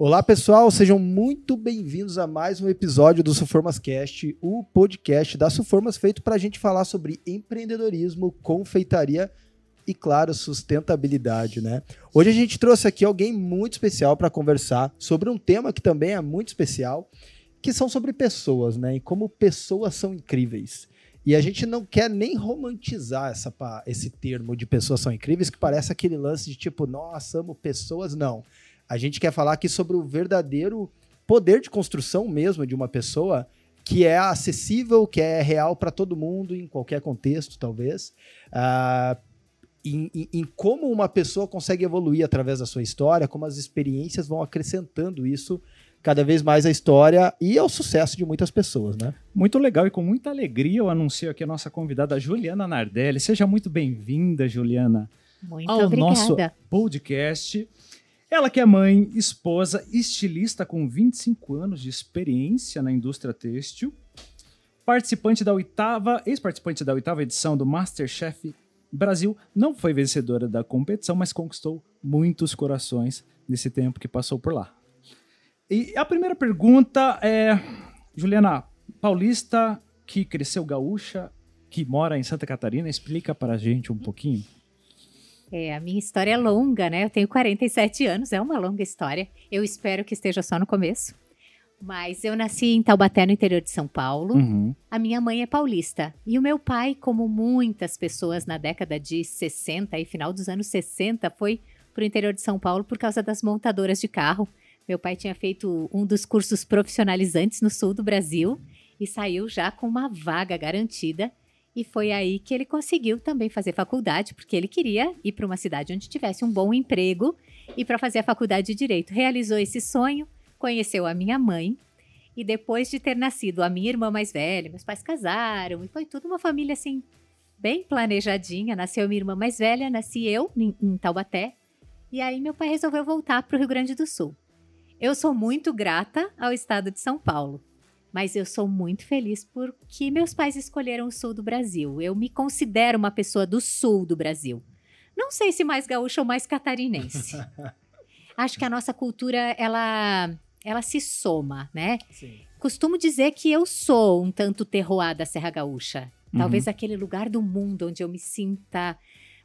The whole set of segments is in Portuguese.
Olá, pessoal, sejam muito bem-vindos a mais um episódio do Suformas Cast, o podcast da Suformas feito para a gente falar sobre empreendedorismo, confeitaria e, claro, sustentabilidade, né? Hoje a gente trouxe aqui alguém muito especial para conversar sobre um tema que também é muito especial, que são sobre pessoas, né? E como pessoas são incríveis. E a gente não quer nem romantizar essa, esse termo de pessoas são incríveis, que parece aquele lance de tipo, nossa, amo pessoas. Não. A gente quer falar aqui sobre o verdadeiro poder de construção mesmo de uma pessoa que é acessível, que é real para todo mundo, em qualquer contexto, talvez. Uh, em, em, em, como uma pessoa consegue evoluir através da sua história, como as experiências vão acrescentando isso cada vez mais à história e ao sucesso de muitas pessoas, né? Muito legal e com muita alegria eu anuncio aqui a nossa convidada Juliana Nardelli. Seja muito bem-vinda, Juliana, muito ao obrigada. nosso podcast. Ela que é mãe, esposa, estilista com 25 anos de experiência na indústria têxtil, participante da oitava, ex-participante da oitava edição do MasterChef Brasil, não foi vencedora da competição, mas conquistou muitos corações nesse tempo que passou por lá. E a primeira pergunta é, Juliana, paulista que cresceu gaúcha, que mora em Santa Catarina, explica para a gente um pouquinho. É, a minha história é longa, né? Eu tenho 47 anos, é uma longa história. Eu espero que esteja só no começo. Mas eu nasci em Taubaté, no interior de São Paulo. Uhum. A minha mãe é paulista. E o meu pai, como muitas pessoas na década de 60 e final dos anos 60, foi para o interior de São Paulo por causa das montadoras de carro. Meu pai tinha feito um dos cursos profissionalizantes no sul do Brasil e saiu já com uma vaga garantida. E foi aí que ele conseguiu também fazer faculdade, porque ele queria ir para uma cidade onde tivesse um bom emprego e para fazer a faculdade de direito. Realizou esse sonho, conheceu a minha mãe e depois de ter nascido a minha irmã mais velha, meus pais casaram e foi tudo uma família assim bem planejadinha. Nasceu minha irmã mais velha, nasci eu em, em Taubaté. E aí meu pai resolveu voltar para o Rio Grande do Sul. Eu sou muito grata ao estado de São Paulo, mas eu sou muito feliz porque meus pais escolheram o sul do Brasil. Eu me considero uma pessoa do sul do Brasil. Não sei se mais gaúcha ou mais catarinense. Acho que a nossa cultura ela ela se soma, né? Sim. Costumo dizer que eu sou um tanto terroir da Serra Gaúcha. Talvez Uhum. aquele lugar do mundo onde eu me sinta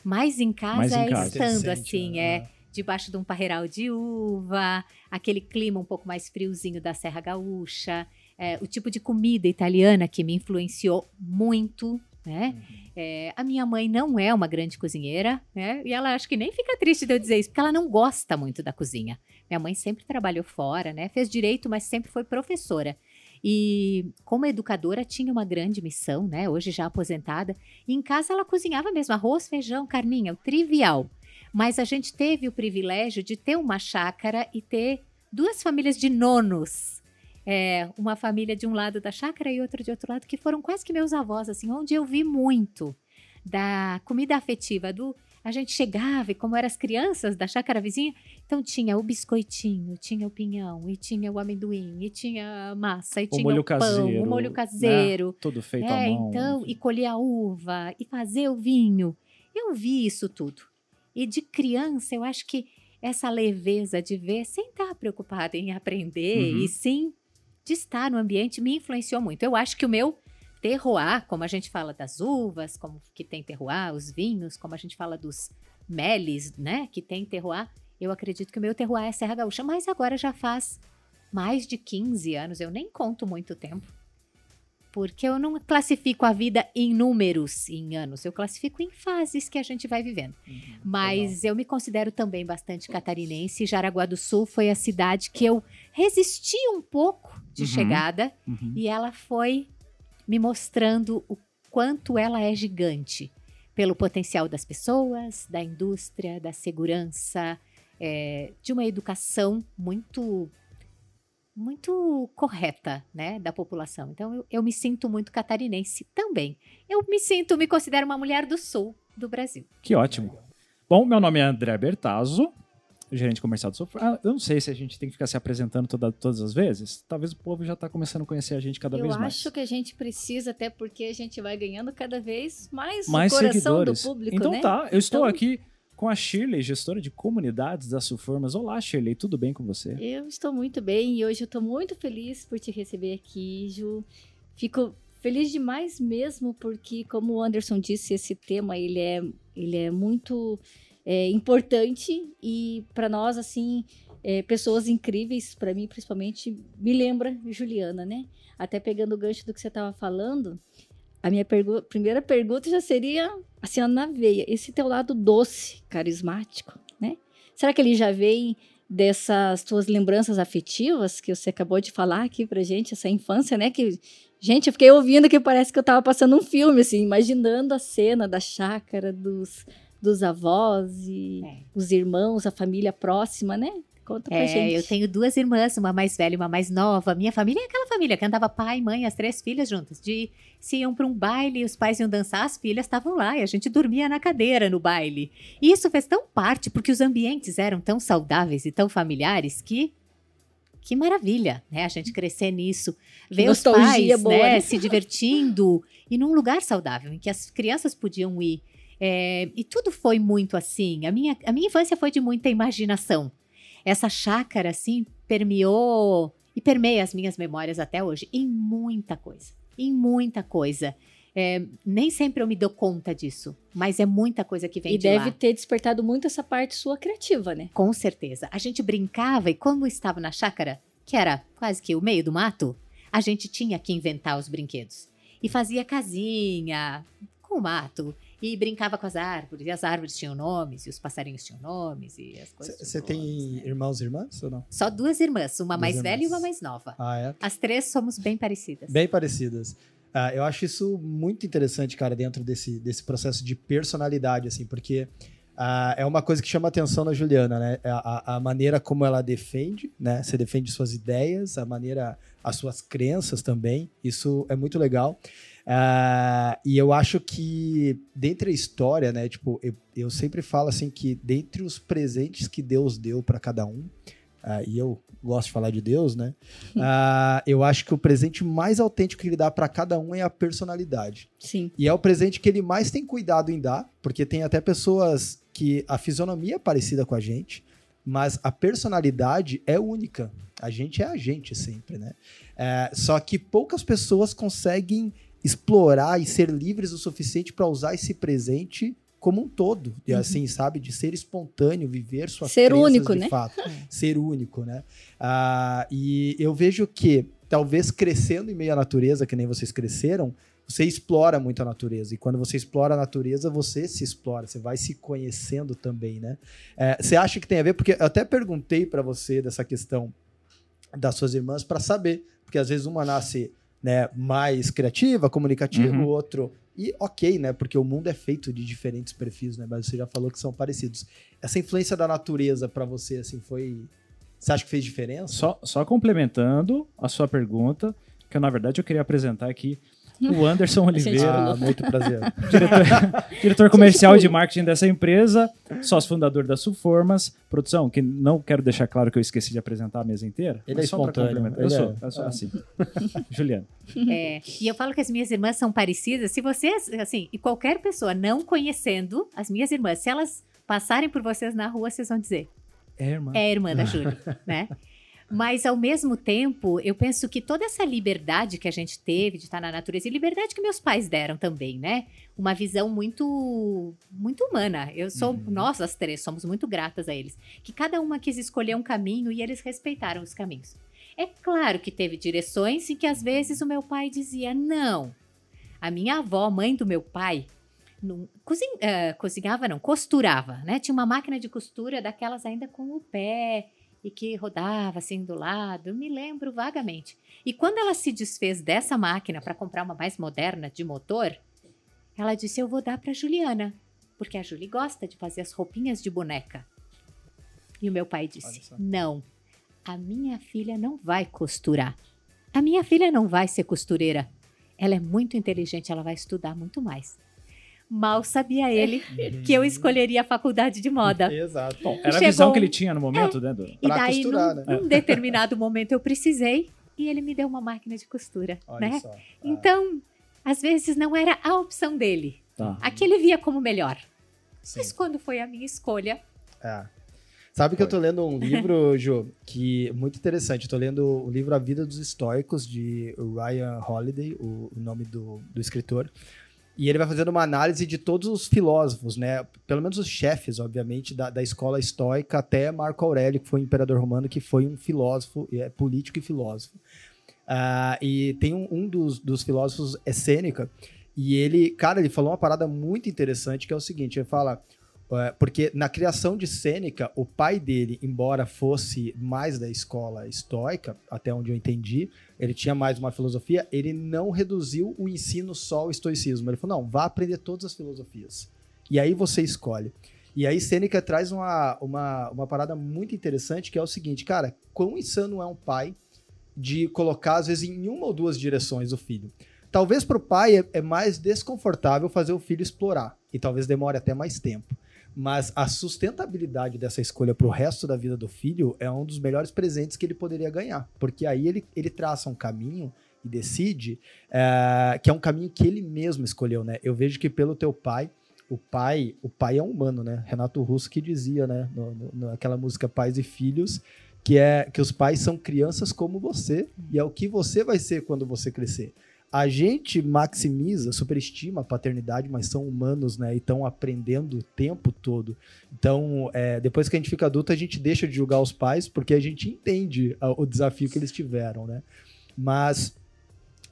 mais em casa, Mais em é casa. estando assim, né? é debaixo de um parreiral de uva, aquele clima um pouco mais friozinho da Serra Gaúcha, é, o tipo de comida italiana que me influenciou muito, né? É, a minha mãe não é uma grande cozinheira, né? E ela acho que nem fica triste de eu dizer isso, porque ela não gosta muito da cozinha. Minha mãe sempre trabalhou fora, né? Fez direito, mas sempre foi professora. E como educadora tinha uma grande missão, né? Hoje já aposentada. E em casa ela cozinhava mesmo arroz, feijão, carninha, o trivial. Mas a gente teve o privilégio de ter uma chácara e ter duas famílias de nonos. É, uma família de um lado da chácara e outra de outro lado, que foram quase que meus avós, assim, onde eu vi muito da comida afetiva, do a gente chegava e como eram as crianças da chácara vizinha, então tinha o biscoitinho, tinha o pinhão, e tinha o amendoim, e tinha a massa, e O tinha molho o pão, caseiro, o molho né? caseiro. Tudo feito É, à mão. então, e colher a uva, e fazer o vinho. Eu vi isso tudo. E de criança, eu acho que essa leveza de ver sem estar preocupada em aprender Uhum. e sim de estar no ambiente me influenciou muito. Eu acho que o meu terroir, como a gente fala das uvas, como que tem terroir, os vinhos, como a gente fala dos meles, né, que tem terroir, eu acredito que o meu terroir é Serra Gaúcha, mas agora já faz mais de 15 anos, eu nem conto muito tempo. Porque eu não classifico a vida em números, em anos, eu classifico em fases que a gente vai vivendo. Mas eu me considero também bastante catarinense. Jaraguá do Sul foi a cidade que eu resisti um pouco de Uhum. chegada Uhum. e ela foi me mostrando o quanto ela é gigante pelo potencial das pessoas, da indústria, da segurança, é, de uma educação muito muito correta, né, da população. Então eu, eu me sinto muito catarinense também. Eu me sinto, me considero uma mulher do sul do Brasil. Que ótimo. Bom, meu nome é André Bertazzo, gerente comercial do Sofra. Ah, eu não sei se a gente tem que ficar se apresentando toda- todas as vezes. Talvez o povo já está começando a conhecer a gente cada Eu vez acho mais. que a gente precisa, até porque a gente vai ganhando cada vez mais, mais o coração seguidores. do público, então né? tá, eu estou Então- aqui com a Shirley, gestora de comunidades da Suformas. Olá, Shirley, tudo bem com você? Eu estou muito bem e hoje eu estou muito feliz por te receber aqui, Ju. Fico feliz demais mesmo porque, como o Anderson disse, esse tema ele é, ele é muito é, importante e para nós, assim, é, pessoas incríveis, para mim principalmente, me lembra Juliana, né? Até pegando o gancho do que você estava falando, a minha pergu primeira pergunta já seria, assim, na veia, esse teu lado doce, carismático, né? Será que ele já vem dessas tuas lembranças afetivas que você acabou de falar aqui pra gente, essa infância, né? Que, gente, eu fiquei ouvindo que parece que eu tava passando um filme, assim, imaginando a cena da chácara, dos, dos avós e é. os irmãos, a família próxima, né? Conta pra é, gente. Eu tenho duas irmãs, uma mais velha e uma mais nova. Minha família é aquela família que andava pai, mãe, as três filhas juntas. De se iam para um baile os pais iam dançar, as filhas estavam lá e a gente dormia na cadeira no baile. E isso fez tão parte porque os ambientes eram tão saudáveis e tão familiares que que maravilha, né? A gente crescer nisso, ver os pais, boa, né, né? se divertindo e num lugar saudável em que as crianças podiam ir. É, e tudo foi muito assim. A minha, a minha infância foi de muita imaginação essa chácara, assim, permeou e permeia as minhas memórias até hoje em muita coisa. Em muita coisa. É, nem sempre eu me dou conta disso, mas é muita coisa que vem e de deve lá. ter despertado muito essa parte sua criativa, né? Com certeza. A gente brincava e quando estava na chácara, que era quase que o meio do mato, a gente tinha que inventar os brinquedos. E fazia casinha com o mato e brincava com as árvores, e as árvores tinham nomes, e os passarinhos tinham nomes, e as coisas. Você tem né? irmãos e irmãs ou não? Só duas irmãs, uma duas mais irmãs. velha e uma mais nova. Ah, é? As três somos bem parecidas. Bem parecidas. Ah, eu acho isso muito interessante, cara, dentro desse, desse processo de personalidade, assim, porque ah, é uma coisa que chama atenção na Juliana, né? É a, a, maneira como ela defende, né? Você defende suas ideias, a maneira, as suas crenças também. Isso é muito legal. Uh, e eu acho que, dentre a história, né, tipo, eu, eu sempre falo assim que dentre os presentes que Deus deu para cada um, uh, e eu gosto de falar de Deus, né, uh, eu acho que o presente mais autêntico que ele dá para cada um é a personalidade. Sim. E é o presente que ele mais tem cuidado em dar, porque tem até pessoas que a fisionomia é parecida com a gente, mas a personalidade é única. A gente é a gente sempre, né? É, só que poucas pessoas conseguem explorar e ser livres o suficiente para usar esse presente como um todo, e uhum. assim, sabe, de ser espontâneo, viver suas ser único, de né? fato, é. ser único, né? Ah, e eu vejo que talvez crescendo em meio à natureza, que nem vocês cresceram, você explora muito a natureza. E quando você explora a natureza, você se explora, você vai se conhecendo também, né? É, você acha que tem a ver? Porque eu até perguntei para você dessa questão das suas irmãs para saber, porque às vezes uma nasce né, mais criativa, comunicativa, uhum. o outro. E ok, né? Porque o mundo é feito de diferentes perfis, né? Mas você já falou que são parecidos. Essa influência da natureza para você, assim, foi. Você acha que fez diferença? Só, só complementando a sua pergunta, que eu, na verdade eu queria apresentar aqui o Anderson Oliveira. Ah, muito prazer. Diretor, diretor comercial de marketing dessa empresa, sócio fundador da Suformas. Produção, que não quero deixar claro que eu esqueci de apresentar a mesa inteira. Ele é espontâneo. Eu sou, é. eu sou assim. Juliana. É, e eu falo que as minhas irmãs são parecidas. Se vocês, assim, e qualquer pessoa não conhecendo as minhas irmãs, se elas passarem por vocês na rua, vocês vão dizer. É irmã. É irmã da Júlia, né? Mas, ao mesmo tempo, eu penso que toda essa liberdade que a gente teve de estar na natureza, e liberdade que meus pais deram também, né? Uma visão muito muito humana. Eu sou, uhum. nós as três somos muito gratas a eles. Que cada uma quis escolher um caminho e eles respeitaram os caminhos. É claro que teve direções em que às vezes o meu pai dizia não. A minha avó, mãe do meu pai, não, cozin, uh, cozinhava, não, costurava, né? Tinha uma máquina de costura daquelas ainda com o pé e que rodava assim do lado, me lembro vagamente. E quando ela se desfez dessa máquina para comprar uma mais moderna de motor, ela disse: Eu vou dar para Juliana, porque a Julie gosta de fazer as roupinhas de boneca. E o meu pai disse: Não, a minha filha não vai costurar. A minha filha não vai ser costureira. Ela é muito inteligente, ela vai estudar muito mais. Mal sabia ele que eu escolheria a faculdade de moda. Exato. Bom, era Chegou, a visão que ele tinha no momento, é, né? E daí, costurar, num, né? num determinado momento, eu precisei e ele me deu uma máquina de costura, Olha né? Só. Ah. Então, às vezes não era a opção dele. Tá. A que ele via como melhor. Mas quando foi a minha escolha, É. Sabe que eu tô lendo um livro, Ju, que é muito interessante. Eu tô lendo o livro A Vida dos Estoicos, de Ryan Holiday, o, o nome do, do escritor. E ele vai fazendo uma análise de todos os filósofos, né? Pelo menos os chefes, obviamente, da, da escola estoica, até Marco Aurélio, que foi um imperador romano, que foi um filósofo, é, político e filósofo. Ah, e tem um, um dos, dos filósofos, é Sêneca, e ele, cara, ele falou uma parada muito interessante, que é o seguinte, ele fala... é, Porque na criação de Sêneca, o pai dele, embora fosse mais da escola estoica, até onde eu entendi, ele tinha mais uma filosofia, ele não reduziu o ensino só ao estoicismo. Ele falou: não, vá aprender todas as filosofias. E aí você escolhe. E aí Sêneca traz uma, uma, uma parada muito interessante, que é o seguinte, cara, quão insano é um pai de colocar, às vezes, em uma ou duas direções o filho. Talvez para o pai é, é mais desconfortável fazer o filho explorar, e talvez demore até mais tempo. Mas a sustentabilidade dessa escolha para o resto da vida do filho é um dos melhores presentes que ele poderia ganhar. Porque aí ele, ele traça um caminho e decide é, que é um caminho que ele mesmo escolheu, né? Eu vejo que pelo teu pai, o pai, o pai é um humano, né? Renato Russo que dizia, né? No, no, naquela música Pais e Filhos, que é que os pais são crianças como você e é o que você vai ser quando você crescer. A gente maximiza, superestima a paternidade, mas são humanos, né? E estão aprendendo o tempo todo. Então, é, depois que a gente fica adulto, a gente deixa de julgar os pais, porque a gente entende a- o desafio que eles tiveram, né? Mas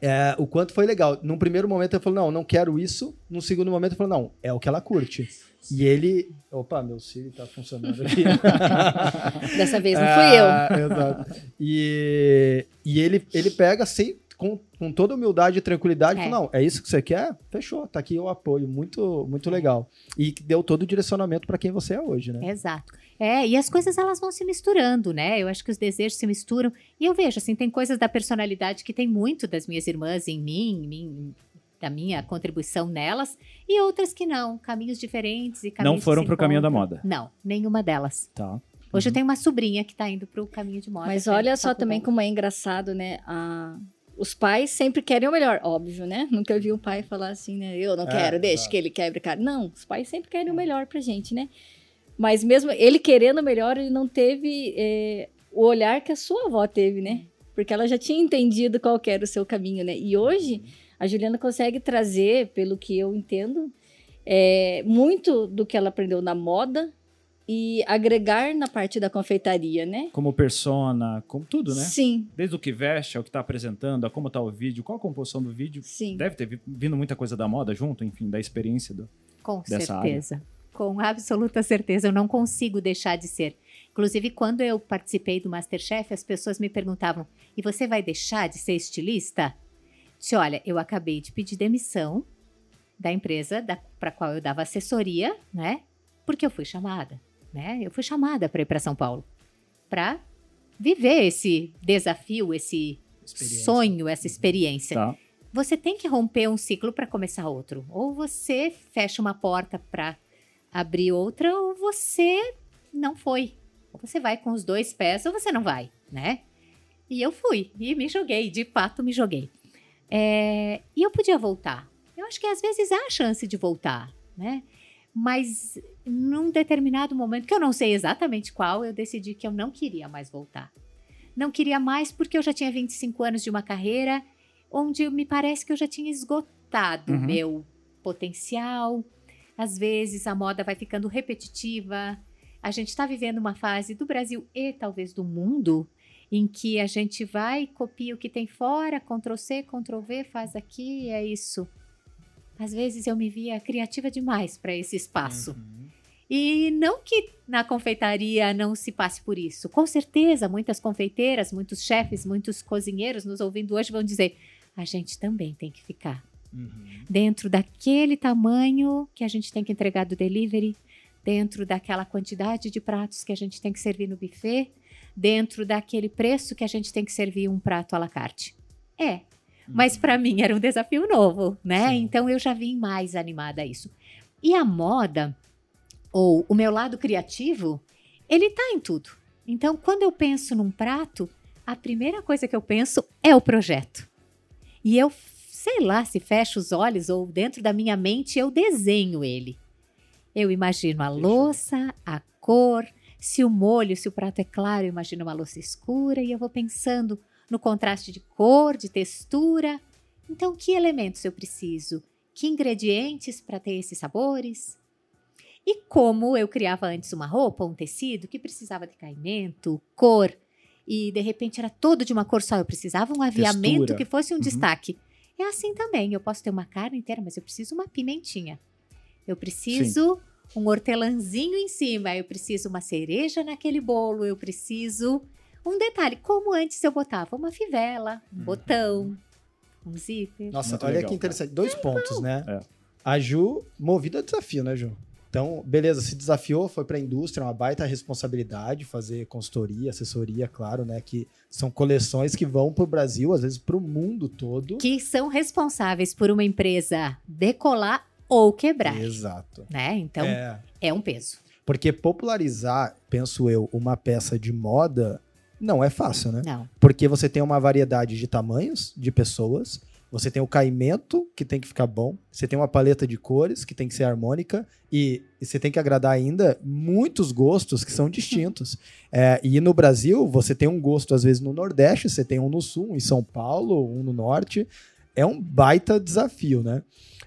é, o quanto foi legal. Num primeiro momento ele falou, não, não quero isso. Num segundo momento ele falou, não, é o que ela curte. E ele... Opa, meu Siri tá funcionando aqui. Dessa vez não fui eu. Ah, exato. E, e ele, ele pega assim, com, com toda humildade e tranquilidade, É. não, é isso que você quer? Fechou, tá aqui o apoio, muito, muito legal. E que deu todo o direcionamento para quem você é hoje, né? Exato. É, e as coisas elas vão se misturando, né? Eu acho que os desejos se misturam. E eu vejo, assim, tem coisas da personalidade que tem muito das minhas irmãs em mim, em mim da minha contribuição nelas, e outras que não, caminhos diferentes e caminhos Não foram se pro caminho da moda. Não, nenhuma delas. Tá. Hoje eu tenho uma sobrinha que tá indo pro caminho de moda. Mas olha só também como é engraçado, né? A- Os pais sempre querem o melhor, óbvio, né? Nunca vi um pai falar assim, né? Eu não É, quero, deixa é. que ele quebre cara. Não, os pais sempre querem o melhor pra gente, né? Mas mesmo ele querendo o melhor, ele não teve é, o olhar que a sua avó teve, né? Porque ela já tinha entendido qual era o seu caminho, né? E hoje a Juliana consegue trazer, pelo que eu entendo, é, muito do que ela aprendeu na moda e agregar na parte da confeitaria, né? Como persona, como tudo, né? Sim, Desde o que veste, ao que tá apresentando, a como tá o vídeo, qual a composição do vídeo. sim. Deve ter vi- vindo muita coisa da moda junto, enfim, da experiência do. Com dessa certeza. Com absoluta certeza. Eu não consigo deixar de ser. Inclusive, quando eu participei do Masterchef, as pessoas me perguntavam: e você vai deixar de ser estilista? Disse: olha, eu acabei de pedir demissão da empresa para qual eu dava assessoria, né? Porque eu fui chamada, né? Eu fui chamada para ir para São Paulo para viver esse desafio, esse sonho, essa experiência Tá. você tem que romper um ciclo para começar outro. Ou você fecha uma porta para abrir outra, ou você não foi. Ou você vai com os dois pés, ou você não vai, né? E eu fui, e me joguei, de fato me joguei. É, e eu podia voltar. Eu acho que às vezes há a chance de voltar, né? Mas num determinado momento, que eu não sei exatamente qual, eu decidi que eu não queria mais voltar. Não queria mais porque eu já tinha 25 anos de uma carreira onde me parece que eu já tinha esgotado Uhum. meu potencial. Às vezes a moda vai ficando repetitiva. A gente está vivendo uma fase do Brasil e talvez do mundo em que a gente vai, copia o que tem fora, Ctrl C, Ctrl V, faz aqui, é isso. Às vezes eu me via criativa demais para esse espaço. E não que na confeitaria não se passe por isso. Com certeza, muitas confeiteiras, muitos chefes, muitos cozinheiros nos ouvindo hoje vão dizer: a gente também tem que ficar Uhum. dentro daquele tamanho que a gente tem que entregar do delivery, dentro daquela quantidade de pratos que a gente tem que servir no buffet, dentro daquele preço que a gente tem que servir um prato à la carte. É, mas para mim era um desafio novo, né? Sim. Então eu já vim mais animada a isso. E a moda, ou o meu lado criativo, ele tá em tudo. Então, quando eu penso num prato, a primeira coisa que eu penso é o projeto. E eu, sei lá, se fecho os olhos ou dentro da minha mente eu desenho ele. Eu imagino a louça, a cor, se o molho, se o prato é claro, eu imagino uma louça escura e eu vou pensando no contraste de cor, de textura. Então, que elementos eu preciso? Que ingredientes para ter esses sabores? E como eu criava antes uma roupa, um tecido que precisava de caimento, cor, e de repente era todo de uma cor só, eu precisava um aviamento Textura. que fosse um Uhum. destaque. É assim também, eu posso ter uma carne inteira, mas eu preciso uma pimentinha. Eu preciso um hortelãzinho em cima, eu preciso uma cereja naquele bolo, eu preciso um detalhe, como antes eu botava uma fivela, um botão, um zíper. Nossa, Muito olha legal, que interessante. Dois pontos, né? É. A Ju, movida a desafio, né, Ju? Então, beleza, se desafiou, foi para a indústria, uma baita responsabilidade, fazer consultoria, assessoria, claro, né? Que são coleções que vão para o Brasil, às vezes para o mundo todo. Que são responsáveis por uma empresa decolar ou quebrar, Exato. né? Então, é, É, um peso. porque popularizar, penso eu, uma peça de moda não é fácil, né? Não. Porque você tem uma variedade de tamanhos, de pessoas, você tem o caimento, que tem que ficar bom, você tem uma paleta de cores, que tem que ser harmônica, e, e você tem que agradar ainda muitos gostos que são distintos. É, e no Brasil, você tem um gosto, às vezes, no Nordeste, você tem um no Sul, um em São Paulo, um no Norte. É um baita desafio, né?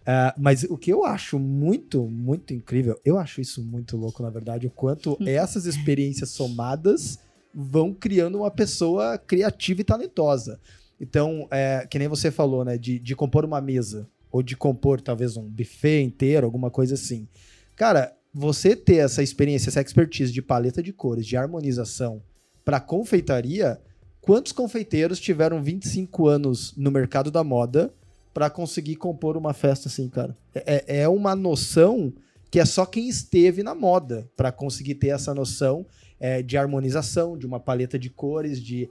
É, mas o que eu acho muito, muito incrível, eu acho isso muito louco, na verdade, o quanto essas experiências somadas vão criando uma pessoa criativa e talentosa. Então, é, que nem você falou, né? De, de compor uma mesa, ou de compor talvez um buffet inteiro, alguma coisa assim. Cara, você ter essa experiência, essa expertise de paleta de cores, de harmonização para confeitaria, quantos confeiteiros tiveram 25 anos no mercado da moda para conseguir compor uma festa assim, cara? É, é uma noção que é só quem esteve na moda para conseguir ter essa noção é, de harmonização, de uma paleta de cores, de,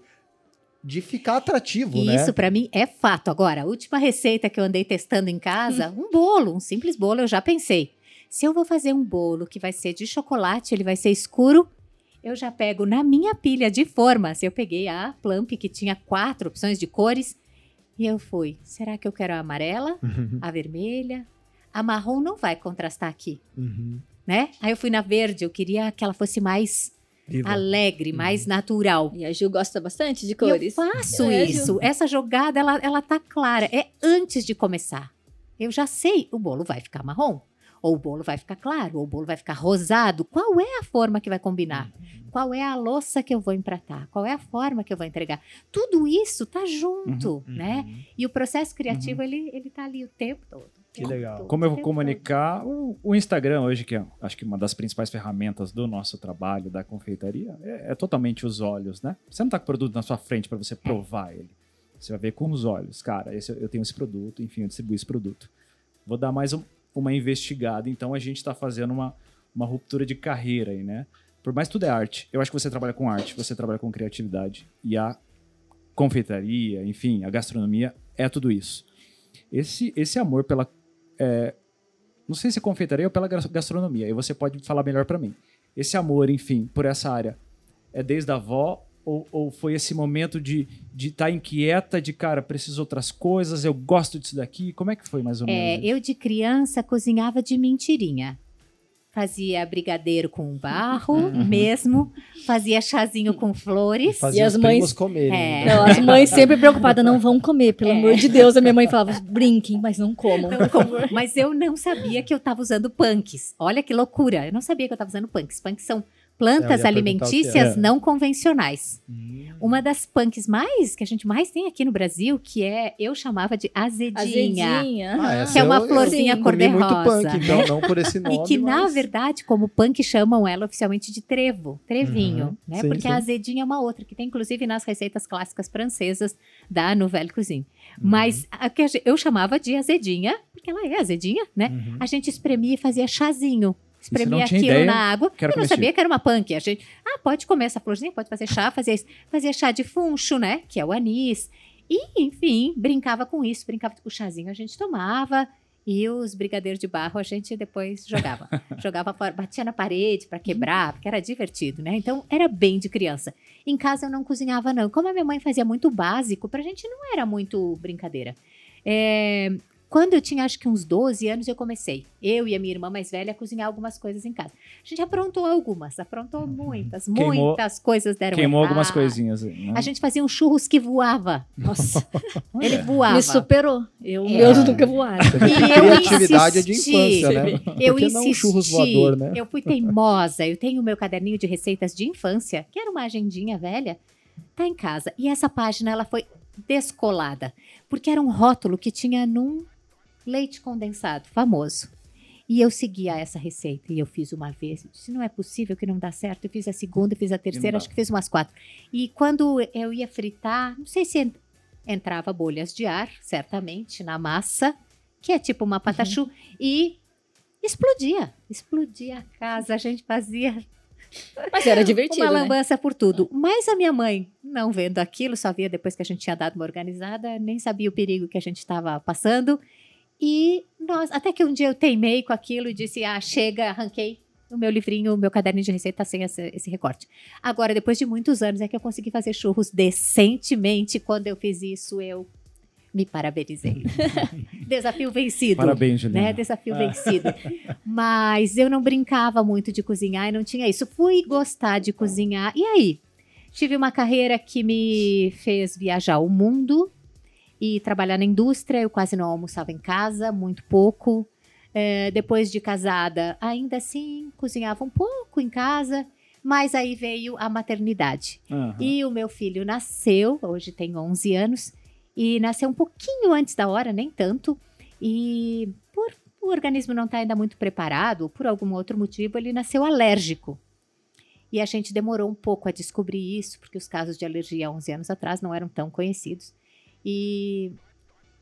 de ficar atrativo, E né? isso pra mim é fato. Agora, a última receita que eu andei testando em casa, um bolo, um simples bolo, eu já pensei. Se eu vou fazer um bolo que vai ser de chocolate, ele vai ser escuro, eu já pego na minha pilha de formas. Eu peguei a Plump, que tinha quatro opções de cores, e eu fui. Será que eu quero a amarela, a vermelha? A marrom não vai contrastar aqui, Uhum. né? Aí eu fui na verde, eu queria que ela fosse mais Viva. alegre, mais natural. E a Ju gosta bastante de E cores. Eu faço É, Ju. isso. Essa jogada, ela, ela tá clara. É antes de começar. Eu já sei, o bolo vai ficar marrom. Ou o bolo vai ficar claro, ou o bolo vai ficar rosado. Qual é a forma que vai combinar? Qual é a louça que eu vou empratar? Qual é a forma que eu vou entregar? Tudo isso tá junto, né? E o processo criativo, ele, ele tá ali o tempo todo. Que tempo legal. todo, Como eu vou comunicar o, o Instagram hoje, que é acho que uma das principais ferramentas do nosso trabalho, da confeitaria, é, é totalmente os olhos, né? Você não tá com o produto na sua frente para você provar ele. Você vai ver com os olhos. Cara, esse- eu tenho esse produto, enfim, eu distribuo esse produto. Vou dar mais um- uma investigada. Então a gente está fazendo uma, uma ruptura de carreira aí, né? Por mais que tudo é arte. Eu acho que você trabalha com arte, você trabalha com criatividade. E a confeitaria, enfim, a gastronomia é tudo isso. Esse, esse amor pela. é, não sei se é confeitaria ou pela gas- gastronomia, aí você pode falar melhor para mim. Esse amor, enfim, por essa área, é desde a avó ou, ou foi esse momento de estar inquieta, de cara, preciso outras coisas, eu gosto disso daqui? Como é que foi mais ou É, menos? eu de criança cozinhava de mentirinha. Fazia brigadeiro com barro Uhum. mesmo, fazia chazinho com flores. Fazia E os as mães- comerem. É. né? Não, as mães sempre preocupadas, não vão comer, pelo É. amor de Deus. A minha mãe falava, brinquem, mas não comam, Não favor. Mas eu não sabia que eu estava usando punks. Olha que loucura. Eu não sabia que eu estava usando punks. Punks são plantas alimentícias é. não convencionais. Hum. Uma das punks mais que a gente mais tem aqui no Brasil, que é eu chamava de azedinha. Azedinha. Ah, Que é uma eu- florzinha cor-de-rosa, punk, então, não por esse nome. E que, na mas- verdade, como punk, chamam ela oficialmente de trevo, trevinho, Uhum, né? sim, Porque sim. a azedinha é uma outra, que tem inclusive nas receitas clássicas francesas da Nouvelle Cuisine. Uhum. Mas a que a ge- eu chamava de azedinha, porque ela é azedinha, né? Uhum. A gente espremia e fazia chazinho. Tinha aquilo ideia na água. eu não sabia que era uma punk. A gente, ah, pode comer essa florzinha, pode fazer chá, fazia isso. Fazia chá de funcho, né? Que é o anis. E, enfim, brincava com isso, brincava com o chazinho, a gente tomava. E os brigadeiros de barro a gente depois jogava. jogava fora, batia na parede para quebrar, porque era divertido, né? Então era bem de criança. Em casa eu não cozinhava, não. Como a minha mãe fazia muito básico, pra gente não era muito brincadeira. É, quando eu tinha acho que uns 12 anos, eu comecei. Eu e a minha irmã mais velha a cozinhar algumas coisas em casa. A gente aprontou algumas, aprontou muitas, Queimou- muitas coisas deram Queimou errado. algumas coisinhas. aí, né? A gente fazia um churros que voava. Nossa, Ele voava. me superou. Eu, É. meus nunca voaram. Que E eu criatividade é de insisti. infância, né? Eu Por que não um insisti. churros voador, né? Eu fui teimosa. Eu tenho o meu caderninho de receitas de infância, que era uma agendinha velha, tá em casa. E essa página ela foi descolada, porque era um rótulo que tinha num leite condensado, famoso. E eu seguia essa receita e eu fiz uma vez. Se não é possível que não dá certo, eu fiz a segunda, fiz a terceira, acho que fiz umas quatro. E quando eu ia fritar, não sei se en- entrava bolhas de ar, certamente, na massa, que é tipo uma patachu, e explodia. Explodia a casa, a gente fazia Mas era divertido, uma né? lambança por tudo. Mas a minha mãe, não vendo aquilo, só via depois que a gente tinha dado uma organizada, nem sabia o perigo que a gente estava passando. E nós, até que um dia eu teimei com aquilo e disse: Ah, chega, arranquei o meu livrinho, o meu caderninho de receita sem esse, esse recorte. Agora, depois de muitos anos, é que eu consegui fazer churros decentemente. Quando eu fiz isso, eu me parabenizei. Desafio vencido Parabéns, Juliana. né? Desafio vencido. Mas eu não brincava muito de cozinhar e não tinha isso. Fui gostar de cozinhar. E aí? Tive uma carreira que me fez viajar o mundo e trabalhar na indústria. Eu quase não almoçava em casa, muito pouco. É, depois de casada, ainda assim, cozinhava um pouco em casa. Mas aí veio a maternidade. Aham. E o meu filho nasceu, hoje tem 11 anos, e nasceu um pouquinho antes da hora, nem tanto. E por o organismo não estar ainda muito preparado, ou por algum outro motivo, ele nasceu alérgico. E a gente demorou um pouco a descobrir isso, porque os casos de alergia há 11 anos atrás não eram tão conhecidos. E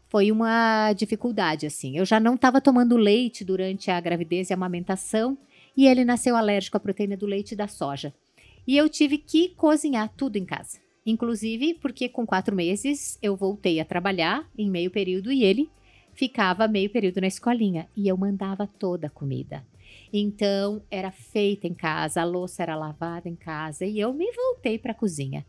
foi uma dificuldade, assim. Eu já não estava tomando leite durante a gravidez e a amamentação, e ele nasceu alérgico à proteína do leite e da soja. E eu tive que cozinhar tudo em casa. Inclusive porque com quatro meses eu voltei a trabalhar em meio período e ele ficava meio período na escolinha. E eu mandava toda a comida. Então era feita em casa, a louça era lavada em casa e eu me voltei para a cozinha.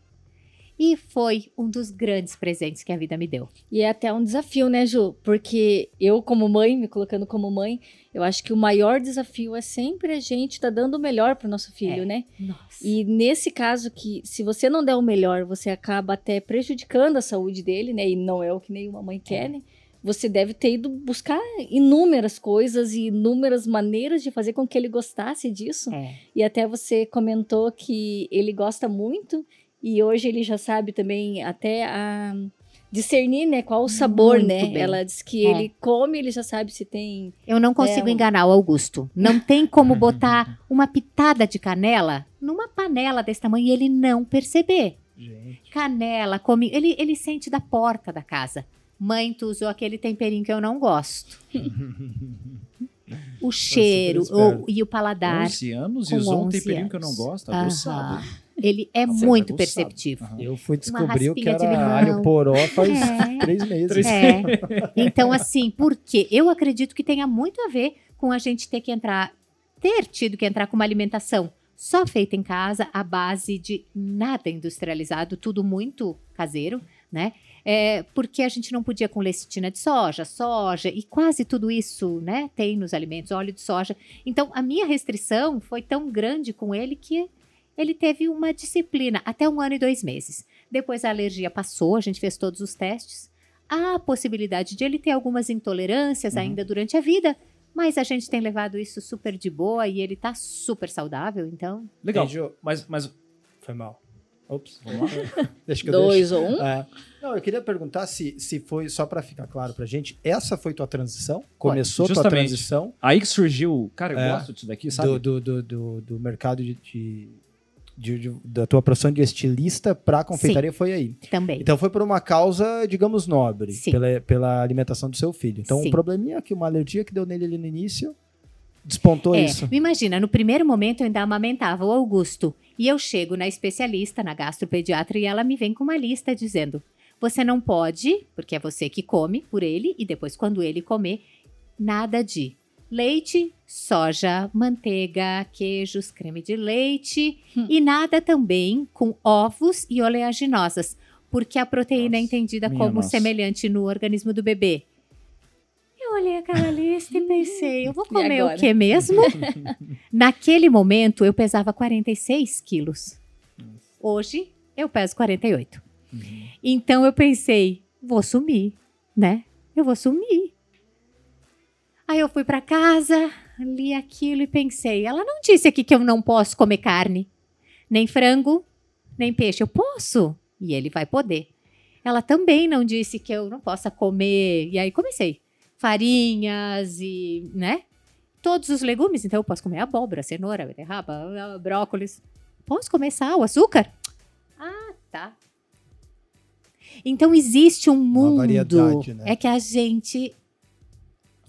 E foi um dos grandes presentes que a vida me deu. E é até um desafio, né, Ju? Porque eu, como mãe, me colocando como mãe, eu acho que o maior desafio é sempre a gente estar dando o melhor pro nosso filho, É. né? Nossa. E nesse caso que, se você não der o melhor, você acaba até prejudicando a saúde dele, né? E não é o que nenhuma mãe quer, né? Você deve ter ido buscar inúmeras coisas e inúmeras maneiras de fazer com que ele gostasse disso. É. E até você comentou que ele gosta muito e hoje ele já sabe também até a discernir, né, qual o sabor, Muito né? bem. Ela diz que É. ele come, ele já sabe se tem. Eu não consigo É, um- enganar o Augusto. Não tem como botar uma pitada de canela numa panela desse tamanho e ele não perceber. Gente. Canela, come, ele, ele sente da porta da casa. Mãe, tu usou aquele temperinho que eu não gosto. O cheiro esperto. o- e o paladar. 11 anos e usou um 11 temperinho que eu não anos. gosto, Aham. aguçado. Ele é Nossa, muito perceptivo. Aham. Eu fui descobrir o que era alho poró faz É. três meses. É. Então, assim, por quê? Eu acredito que tenha muito a ver com a gente ter que entrar, ter tido que entrar com uma alimentação só feita em casa, à base de nada industrializado, tudo muito caseiro, né? É, porque a gente não podia com lecitina de soja, soja e quase tudo isso, né? Tem nos alimentos, óleo de soja. Então, a minha restrição foi tão grande com ele que ele teve uma disciplina até um ano e dois meses. Depois a alergia passou, a gente fez todos os testes. Há a possibilidade de ele ter algumas intolerâncias Uhum. ainda durante a vida, mas a gente tem levado isso super de boa e ele tá super saudável, então. Legal. Entendi. Mas, mas Foi mal. Ops. vamos lá. Deixa que eu Dois deixo. ou um? É. Não, eu queria perguntar se, se foi, só pra ficar claro pra gente, essa foi tua transição? Começou tua justamente. transição Aí que surgiu, cara, eu É. gosto disso daqui, sabe? do, do, do, do, do mercado de, de- de- de- da tua profissão de estilista pra confeitaria foi aí. Também. Então foi por uma causa, digamos, nobre, Sim. pela, pela alimentação do seu filho. Então Sim. um probleminha que uma alergia que deu nele ali no início despontou É, isso. imagina, no primeiro momento eu ainda amamentava o Augusto. E eu chego na especialista, na gastropediatra, e ela me vem com uma lista dizendo: você não pode, porque é você que come por ele, e depois, quando ele comer, nada de leite, soja, manteiga, queijos, creme de leite, Hum. e nada também com ovos e oleaginosas, porque a proteína é Nossa, entendida minha como nossa. semelhante no organismo do bebê. olhei aquela lista e pensei, eu vou comer o que mesmo? Naquele momento, eu pesava 46 quilos. Hoje, eu peso 48. Então, eu pensei, vou sumir, né? Eu vou sumir. Aí eu fui pra casa, li aquilo e pensei, ela não disse aqui que eu não posso comer carne, nem frango, nem peixe. Eu posso? E ele vai poder. Ela também não disse que eu não possa comer. E aí comecei. Farinhas e, né? Todos os legumes. Então eu posso comer abóbora, cenoura, beterraba, brócolis. Posso comer sal, açúcar? Ah, tá. Então existe um mundo. variedade, né? É que a gente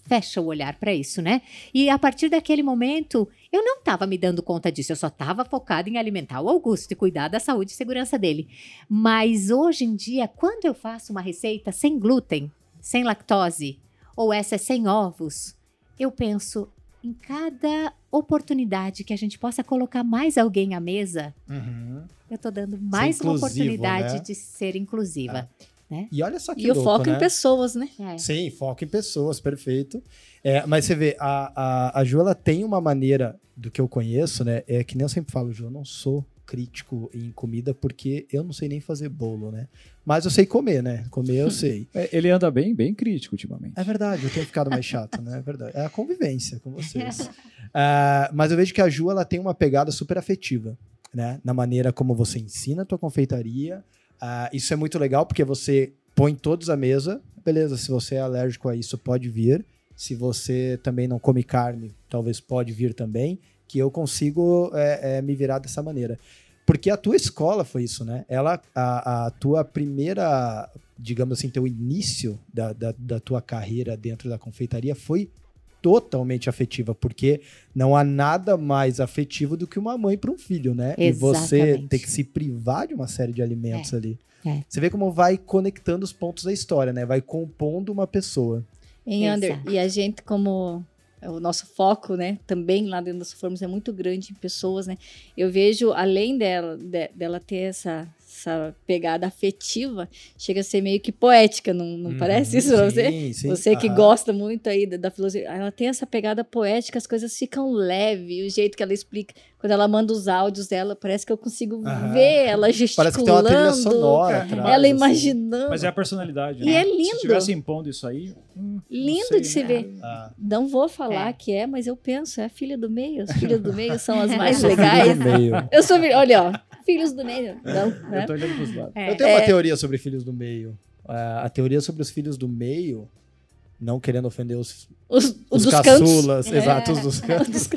fecha o olhar para isso, né? E a partir daquele momento, eu não estava me dando conta disso, eu só estava focada em alimentar o Augusto e cuidar da saúde e segurança dele. Mas hoje em dia, quando eu faço uma receita sem glúten, sem lactose, ou essa é sem ovos, eu penso em cada oportunidade que a gente possa colocar mais alguém à mesa, Uhum. eu tô dando mais uma oportunidade né? de ser inclusiva. E olha só que E o louco, foco né? em pessoas, né? É. Sim, foco em pessoas, perfeito. É, mas você vê, a, a, a Ju, ela tem uma maneira do que eu conheço, né? É que nem eu sempre falo, Ju, eu não sou crítico em comida porque eu não sei nem fazer bolo, né? Mas eu sei comer, né? Comer eu sei. É, Ele anda bem, bem crítico ultimamente. É verdade, eu tenho ficado mais chato, né? É verdade. É a convivência com vocês. Ah, mas eu vejo que a Ju, ela tem uma pegada super afetiva, né? Na maneira como você ensina a tua confeitaria. Ah, isso é muito legal porque você põe todos à mesa. Beleza, se você é alérgico a isso, pode vir. Se você também não come carne, talvez pode vir também. Que eu consigo é, é, me virar dessa maneira. Porque a tua escola foi isso, né? Ela, a, a tua primeira, digamos assim, teu início da, da, da tua carreira dentro da confeitaria foi totalmente afetiva, porque não há nada mais afetivo do que uma mãe para um filho, né? E você Exatamente. ter que se privar de uma série de alimentos ali. é. Você vê como vai conectando os pontos da história, né? Vai compondo uma pessoa. Em Under. Exato. E a gente, como é o nosso foco, né, também lá dentro das formas é muito grande em pessoas, né? Eu vejo, além dela, de- dela ter essa, essa pegada afetiva, chega a ser meio que poética, não, não parece isso pra você? Sim, sim. Você que gosta muito aí da, da filosofia, ela tem essa pegada poética, as coisas ficam leves, o jeito que ela explica, quando ela manda os áudios dela, parece que eu consigo Aham. ver ela gesticulando. Parece que tem uma trilha sonora atrás. Ela assim. imaginando. Mas é a personalidade, E né? é lindo. Se estivesse impondo isso aí... hum, Lindo sei, de se né? ver. Ah. Não vou falar É. que é, mas eu penso, é a filha do meio. As filhas do meio são as mais legais. do meio. Eu sou, olha, ó, filhos do meio. Não, né? Eu tô olhando pros lados. É. Eu tenho uma teoria sobre filhos do meio. Ah, a teoria sobre os filhos do meio, não querendo ofender os, Os, os os dos caçulas, cantos. É. exato, os dos cantos.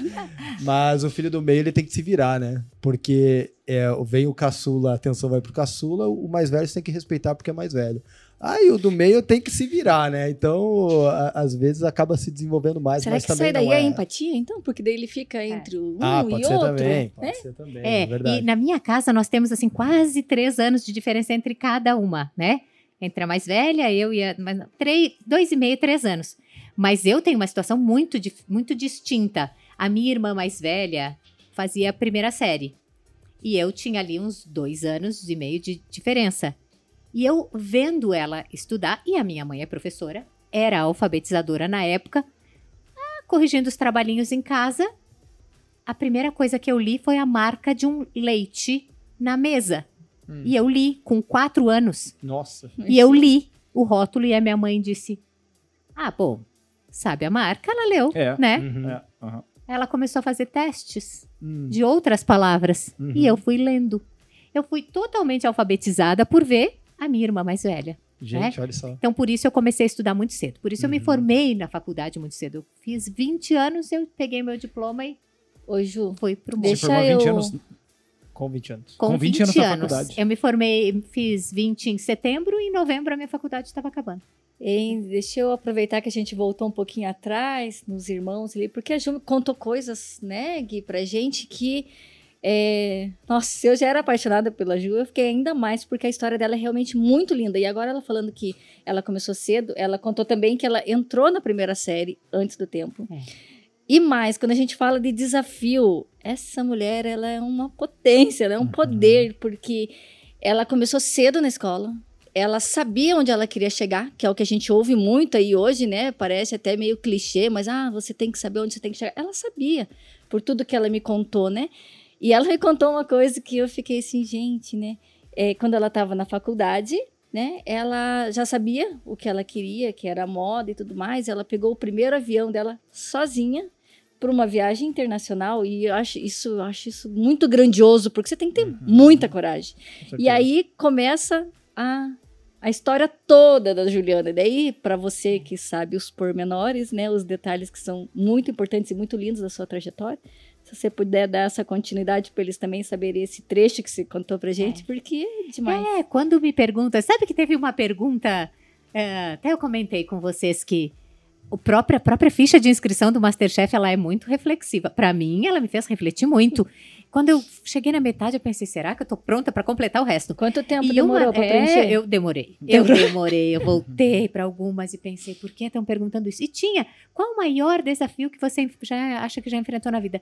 Mas o filho do meio ele tem que se virar, né? Porque é, vem o caçula, a atenção vai pro caçula, o mais velho você tem que respeitar porque é mais velho. Aí o do meio tem que se virar, né? Então, a- às vezes acaba se desenvolvendo mais, Será mas que também sai daí é. a empatia, então? Porque daí ele fica entre o um Ah, e pode ser outro. também, pode né? ser também, É, é, verdade. e na minha casa nós temos assim quase três anos de diferença entre cada uma, né? Entre a mais velha, eu e a mais, três, dois e meio, três anos. Mas eu tenho uma situação muito, muito distinta. A minha irmã mais velha fazia a primeira série. E eu tinha ali uns dois anos e meio de diferença. E eu vendo ela estudar, e a minha mãe é professora, era alfabetizadora na época, ah, corrigindo os trabalhinhos em casa, a primeira coisa que eu li foi a marca de um leite na mesa. Hum. E eu li com quatro anos. Nossa. E eu li o rótulo e a minha mãe disse: Ah, bom, sabe a marca? Ela leu, É. né? Uhum. É, aham. Ela começou a fazer testes Hum. de outras palavras Uhum. e eu fui lendo. Eu fui totalmente alfabetizada por ver a minha irmã mais velha. Gente, olha só. Então, por isso eu comecei a estudar muito cedo. Por isso eu me Uhum. formei na faculdade muito cedo. Eu fiz 20 anos, eu peguei meu diploma e Ju, fui pro mundo. Deixa formou 20 eu- anos Com 20 anos. Com, Com 20, 20 anos na anos. faculdade. Eu me formei, fiz 20 em setembro e em novembro a minha faculdade estava acabando. Hein, deixa eu aproveitar que a gente voltou um pouquinho atrás, nos irmãos ali, porque a Ju contou coisas, né, Gui, pra gente que. É, Nossa, se eu já era apaixonada pela Ju, eu fiquei ainda mais, porque a história dela é realmente muito linda. E agora ela falando que ela começou cedo, ela contou também que ela entrou na primeira série antes do tempo. É. E mais, quando a gente fala de desafio, essa mulher, ela é uma potência, ela é um Uhum. poder, porque ela começou cedo na escola, ela sabia onde ela queria chegar, que é o que a gente ouve muito aí hoje, né? Parece até meio clichê, mas ah, você tem que saber onde você tem que chegar. Ela sabia, por tudo que ela me contou, né? E ela me contou uma coisa que eu fiquei assim, gente, né? É, quando ela estava na faculdade, né? Ela já sabia o que ela queria, que era moda e tudo mais. Ela pegou o primeiro avião dela sozinha para uma viagem internacional e eu acho isso, eu acho isso muito grandioso, porque você tem que ter uhum. muita coragem. E aí começa a a história toda da Juliana. E daí, para você que sabe os pormenores, né, os detalhes que são muito importantes e muito lindos da sua trajetória, se você puder dar essa continuidade para eles também saberem esse trecho que você contou pra gente, é. porque é demais. É, quando me pergunta, sabe que teve uma pergunta, é, até eu comentei com vocês que o próprio, a própria ficha de inscrição do Masterchef, ela é muito reflexiva. Para mim, ela me fez refletir muito. Quando eu cheguei na metade, eu pensei, será que eu tô pronta para completar o resto? Quanto tempo e demorou para preencher? É, eu demorei. Eu demorei, eu voltei para algumas e pensei, por que estão perguntando isso? E tinha, qual o maior desafio que você já acha que já enfrentou na vida?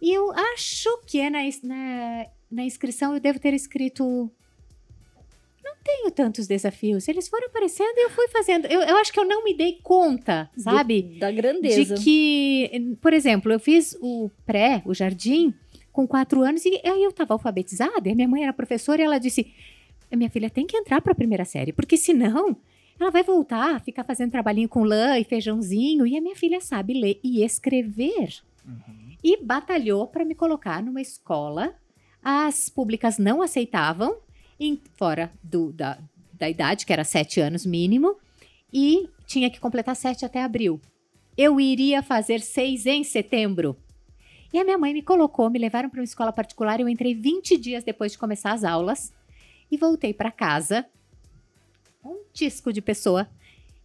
E eu acho que é na, na, na inscrição eu devo ter escrito. Não tenho tantos desafios. Eles foram aparecendo e eu fui fazendo. Eu, eu acho que eu não me dei conta, sabe? De, da grandeza. De que, por exemplo, eu fiz o pré, o jardim, com quatro anos e aí eu estava alfabetizada. E a minha mãe era professora e ela disse: Minha filha tem que entrar para a primeira série, porque senão ela vai voltar, ficar fazendo trabalhinho com lã e feijãozinho. E a minha filha sabe ler e escrever. Uhum e batalhou para me colocar numa escola. As públicas não aceitavam, em, fora do, da, da idade, que era sete anos mínimo, e tinha que completar sete até abril. Eu iria fazer seis em setembro. E a minha mãe me colocou, me levaram para uma escola particular. Eu entrei 20 dias depois de começar as aulas e voltei para casa, um tisco de pessoa.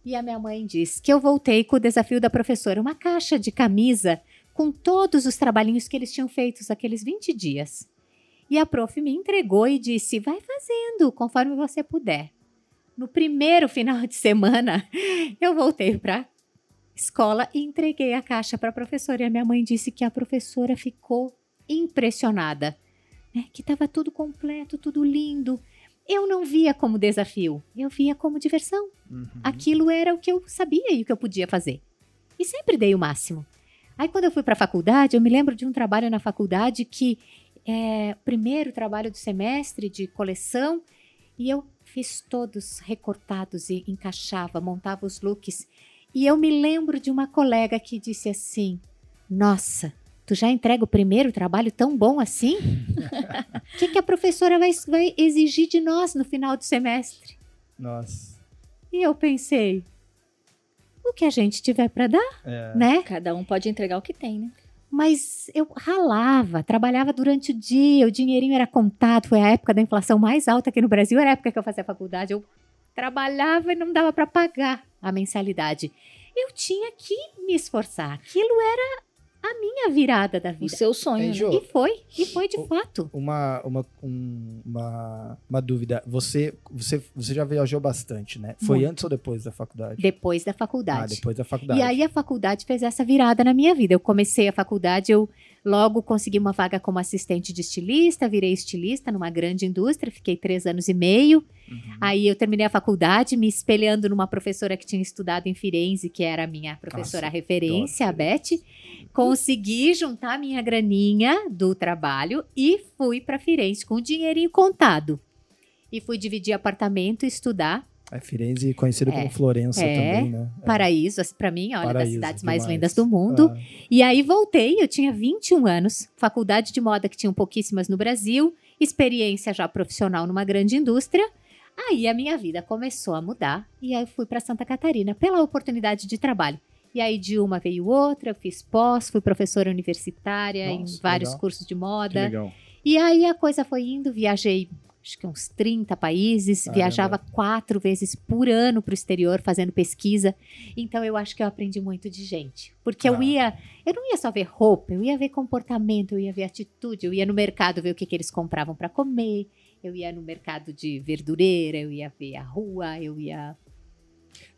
E a minha mãe disse que eu voltei com o desafio da professora, uma caixa de camisa com todos os trabalhinhos que eles tinham feitos aqueles 20 dias. E a prof me entregou e disse: vai fazendo conforme você puder. No primeiro final de semana, eu voltei para escola e entreguei a caixa para a professora. E a minha mãe disse que a professora ficou impressionada, né? que estava tudo completo, tudo lindo. Eu não via como desafio, eu via como diversão. Uhum. Aquilo era o que eu sabia e o que eu podia fazer. E sempre dei o máximo. Aí quando eu fui para a faculdade, eu me lembro de um trabalho na faculdade que é primeiro trabalho do semestre de coleção e eu fiz todos recortados e encaixava, montava os looks. E eu me lembro de uma colega que disse assim: "Nossa, tu já entrega o primeiro trabalho tão bom assim? O que, que a professora vai, vai exigir de nós no final do semestre?" Nossa. E eu pensei, o que a gente tiver para dar, é. né? Cada um pode entregar o que tem, né? Mas eu ralava, trabalhava durante o dia, o dinheirinho era contado, foi a época da inflação mais alta aqui no Brasil, era a época que eu fazia faculdade, eu trabalhava e não dava para pagar a mensalidade. Eu tinha que me esforçar. Aquilo era a minha virada da vida. O seu sonho. né? E foi, e foi de o, fato. Uma, uma, um, uma, uma dúvida. Você, você, você já viajou bastante, né? Foi Muito. antes ou depois da faculdade? Depois da faculdade. Ah, depois da faculdade. E aí a faculdade fez essa virada na minha vida. Eu comecei a faculdade, eu logo consegui uma vaga como assistente de estilista, virei estilista numa grande indústria, fiquei três anos e meio. Uhum. Aí eu terminei a faculdade me espelhando numa professora que tinha estudado em Firenze, que era a minha professora Nossa, referência, a Beth. Consegui juntar minha graninha do trabalho e fui para Firenze com o dinheirinho contado. E fui dividir apartamento e estudar. É Firenze conhecido é, como Florença é, também, né? É. Paraíso, para mim, olha, Paraíso, das cidades demais. mais lindas do mundo. Ah. E aí voltei, eu tinha 21 anos, faculdade de moda que tinham pouquíssimas no Brasil, experiência já profissional numa grande indústria. Aí a minha vida começou a mudar e aí eu fui para Santa Catarina pela oportunidade de trabalho. E aí de uma veio outra, eu fiz pós, fui professora universitária Nossa, em vários legal. cursos de moda. Que legal. E aí a coisa foi indo, viajei acho que uns 30 países, Caramba. viajava quatro vezes por ano para o exterior fazendo pesquisa. Então eu acho que eu aprendi muito de gente. Porque ah. eu ia, eu não ia só ver roupa, eu ia ver comportamento, eu ia ver atitude, eu ia no mercado ver o que, que eles compravam para comer, eu ia no mercado de verdureira, eu ia ver a rua, eu ia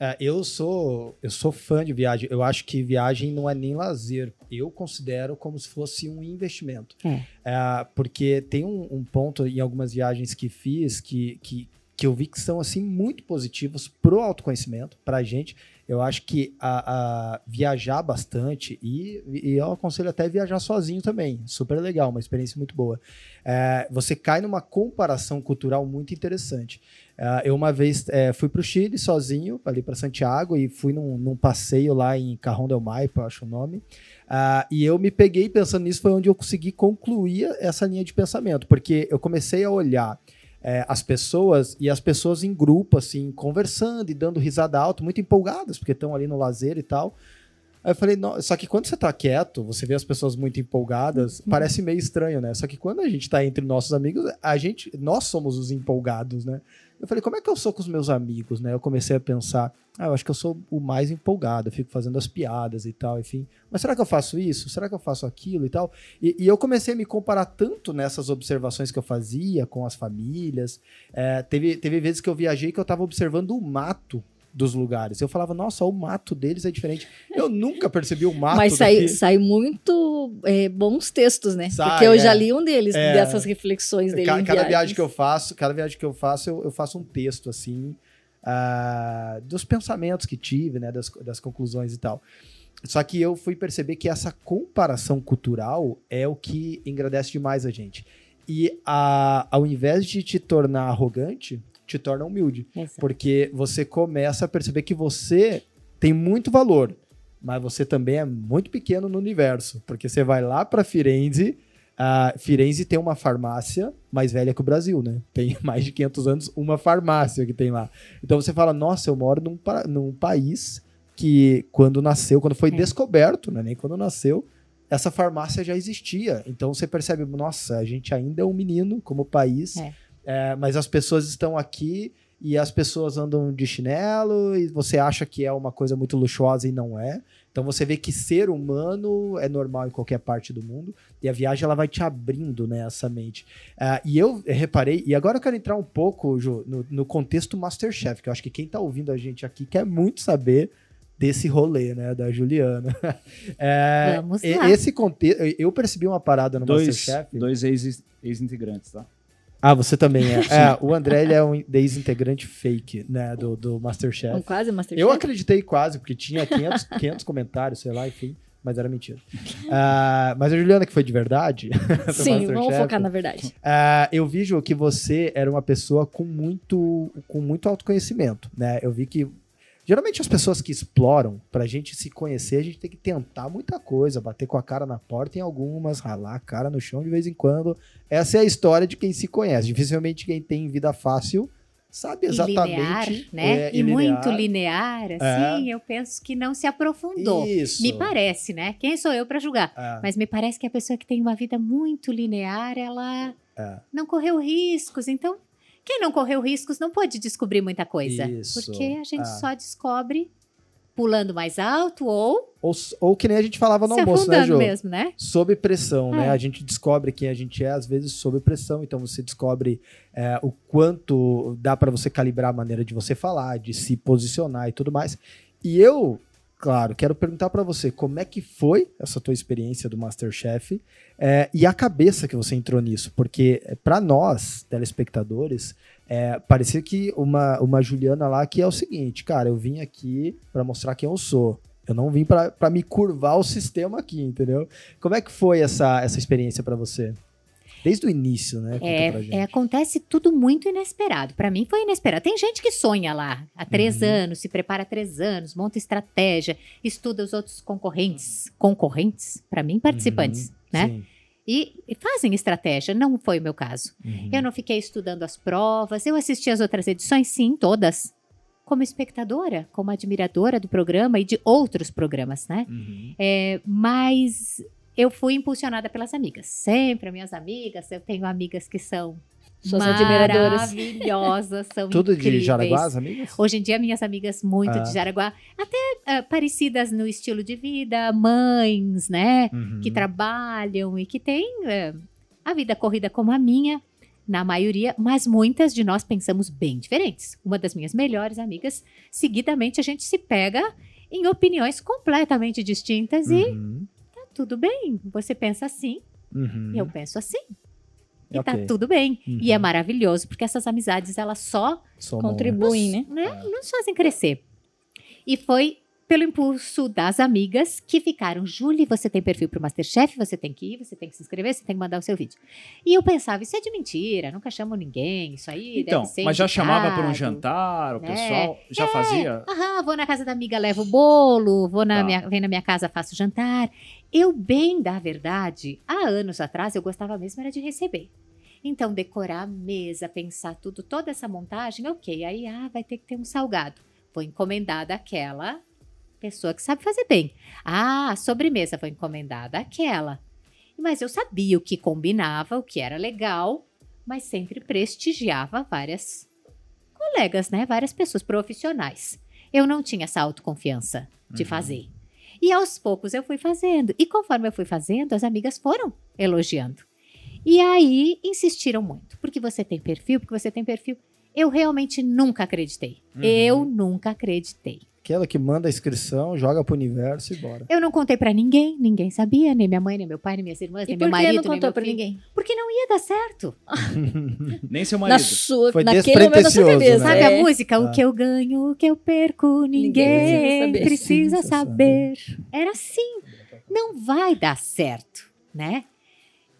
é, eu sou eu sou fã de viagem. Eu acho que viagem não é nem lazer. Eu considero como se fosse um investimento. É. É, porque tem um, um, ponto em algumas viagens que fiz que, que que eu vi que são assim muito positivos pro autoconhecimento, pra gente. Eu acho que a, a viajar bastante e, e, eu aconselho até viajar sozinho também. Super legal, uma experiência muito boa. É, você cai numa comparação cultural muito interessante. É, eu uma vez é, fui para o Chile sozinho, ali para Santiago, e fui num, num, passeio lá em Carrão del Maipo, acho o nome. Uh, e eu me peguei pensando nisso, foi onde eu consegui concluir essa linha de pensamento, porque eu comecei a olhar é, as pessoas e as pessoas em grupo, assim, conversando e dando risada alta, muito empolgadas, porque estão ali no lazer e tal. Aí eu falei, não, só que quando você tá quieto, você vê as pessoas muito empolgadas, uhum. parece meio estranho, né? Só que quando a gente tá entre nossos amigos, a gente, nós somos os empolgados, né? Eu falei, como é que eu sou com os meus amigos, né? Eu comecei a pensar, ah, eu acho que eu sou o mais empolgado, eu fico fazendo as piadas e tal, enfim. Mas será que eu faço isso? Será que eu faço aquilo e tal? E, e eu comecei a me comparar tanto nessas observações que eu fazia com as famílias. É, teve, teve vezes que eu viajei que eu estava observando o mato dos lugares. Eu falava, nossa, o mato deles é diferente. Eu nunca percebi o mato. Mas sai, sai muito é, bons textos, né? Sai, Porque eu é, já li um deles, é, dessas reflexões dele. Ca, cada viagem que eu faço, cada viagem que eu faço, eu, eu faço um texto assim. Uh, dos pensamentos que tive, né, das, das conclusões e tal. Só que eu fui perceber que essa comparação cultural é o que engrandece demais a gente. E a, ao invés de te tornar arrogante, te torna humilde. Exato. Porque você começa a perceber que você tem muito valor, mas você também é muito pequeno no universo. Porque você vai lá para Firenze, uh, Firenze tem uma farmácia mais velha que o Brasil, né? Tem mais de 500 anos uma farmácia que tem lá. Então você fala, nossa, eu moro num, num país que quando nasceu, quando foi é. descoberto, né? nem quando nasceu, essa farmácia já existia. Então você percebe, nossa, a gente ainda é um menino como país. É é, mas as pessoas estão aqui e as pessoas andam de chinelo e você acha que é uma coisa muito luxuosa e não é. Então você vê que ser humano é normal em qualquer parte do mundo e a viagem ela vai te abrindo né, essa mente. Uh, e eu reparei, e agora eu quero entrar um pouco, Ju, no, no contexto Masterchef, que eu acho que quem está ouvindo a gente aqui quer muito saber desse rolê, né, da Juliana. É, Vamos lá. Esse contexto, eu percebi uma parada no dois, Masterchef. Dois ex-integrantes, tá? Ah, você também é. é o André ele é um ex-integrante fake, né, do, do Masterchef. Um quase Masterchef? Eu acreditei quase, porque tinha 500, 500 comentários, sei lá, enfim, mas era mentira. Uh, mas a Juliana, que foi de verdade. Sim, vamos focar na verdade. Uh, eu vi, Ju, que você era uma pessoa com muito, com muito autoconhecimento, né? Eu vi que Geralmente as pessoas que exploram, pra gente se conhecer, a gente tem que tentar muita coisa, bater com a cara na porta em algumas, ralar a cara no chão de vez em quando. Essa é a história de quem se conhece. Dificilmente quem tem vida fácil sabe exatamente. E linear, né? É, e, linear. muito linear, assim, é. eu penso que não se aprofundou. Isso. Me parece, né? Quem sou eu para julgar? É. Mas me parece que a pessoa que tem uma vida muito linear, ela é. não correu riscos. Então, quem não correu riscos não pode descobrir muita coisa. Isso. Porque a gente ah. só descobre pulando mais alto ou... ou. Ou que nem a gente falava no se almoço, né, Jô? mesmo, né? Sob pressão, né? é. né? A gente descobre quem a gente é, às vezes, sob pressão. Então você descobre é, o quanto dá para você calibrar a maneira de você falar, de se posicionar e tudo mais. E eu Claro, quero perguntar para você como é que foi essa tua experiência do Masterchef é, e a cabeça que você entrou nisso, porque é, para nós, telespectadores, é, parecia que uma, uma Juliana lá que é o seguinte, cara, eu vim aqui para mostrar quem eu sou. Eu não vim para me curvar o sistema aqui, entendeu? Como é que foi essa, essa experiência para você? Desde o início, né? É, é, acontece tudo muito inesperado. Para mim foi inesperado. Tem gente que sonha lá há três uhum. anos, se prepara há três anos, monta estratégia, estuda os outros concorrentes. Concorrentes? Para mim, participantes, uhum. né? Sim. E, e, fazem estratégia. Não foi o meu caso. Uhum. Eu não fiquei estudando as provas. Eu assisti as outras edições, sim, todas. Como espectadora, como admiradora do programa e de outros programas, né? Uhum. É, mas eu fui impulsionada pelas amigas. Sempre minhas amigas, eu tenho amigas que são suas admiradoras. Maravilhosas, são Tudo incríveis. de Jaraguá, as amigas? Hoje em dia, minhas amigas muito ah. de Jaraguá. Até uh, parecidas no estilo de vida, mães, né? Uhum. Que trabalham e que têm uh, a vida corrida como a minha, na maioria, mas muitas de nós pensamos bem diferentes. Uma das minhas melhores amigas, seguidamente a gente se pega em opiniões completamente distintas uhum. e tudo bem, você pensa assim, uhum. eu penso assim. E Ok. tá tudo bem. Uhum. E é maravilhoso, porque essas amizades, elas só Somam, Contribuem, né? né, nos fazem crescer. E foi pelo impulso das amigas que ficaram, Julie, você tem perfil pro Masterchef, você tem que ir, você tem que se inscrever, você tem que mandar o seu vídeo. E eu pensava, isso é de mentira, nunca chamo ninguém, isso aí Então, deve ser mas já chamava por um indicado. jantar, o né? pessoal já fazia? Aham, vou na casa da amiga, levo o bolo, vou na Tá. minha, vem na minha casa, faço jantar. Eu, bem da verdade, há anos atrás, eu gostava mesmo era de receber. Então, decorar a mesa, pensar tudo, toda essa montagem, ok. Aí, ah, vai ter que ter um salgado. Vou encomendar daquela pessoa que sabe fazer bem. Ah, a sobremesa, vou encomendar daquela. Mas eu sabia o que combinava, o que era legal, mas sempre prestigiava várias colegas, né? Várias pessoas profissionais. Eu não tinha essa autoconfiança de Uhum. fazer. E aos poucos eu fui fazendo. E conforme eu fui fazendo, as amigas foram elogiando. E aí insistiram muito. Porque você tem perfil, porque você tem perfil. Eu realmente nunca acreditei. Uhum. Eu nunca acreditei. Aquela que manda a inscrição, joga pro universo e bora. Eu não contei pra ninguém, ninguém sabia, nem minha mãe, nem meu pai, nem minhas irmãs, E nem por meu que marido, não nem contou filho. ninguém? Porque não ia dar certo. Nem seu Na marido. sua, Foi naquele momento na sua despretensioso, cabeça. né? Sabe é. a música? Ah. O que eu ganho, o que eu perco, ninguém, Ninguém precisa, precisa saber. Era assim. Não vai dar certo, né?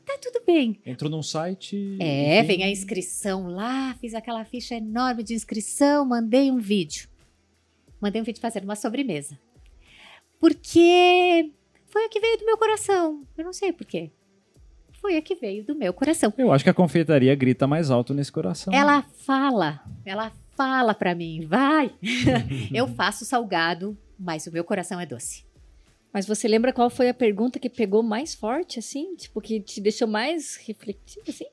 Tá tudo bem. Entrou num site. É, enfim. vem a inscrição lá, fiz aquela ficha enorme de inscrição, mandei um vídeo. Mandei um vídeo fazendo uma sobremesa. Porque foi a que veio do meu coração. Eu não sei por quê. Foi a que veio do meu coração. Eu acho que a confeitaria grita mais alto nesse coração. Ela fala, ela fala pra mim, vai. eu faço salgado, mas o meu coração é doce. Mas você lembra qual foi a pergunta que pegou mais forte, assim? Tipo, que te deixou mais reflexivo, assim?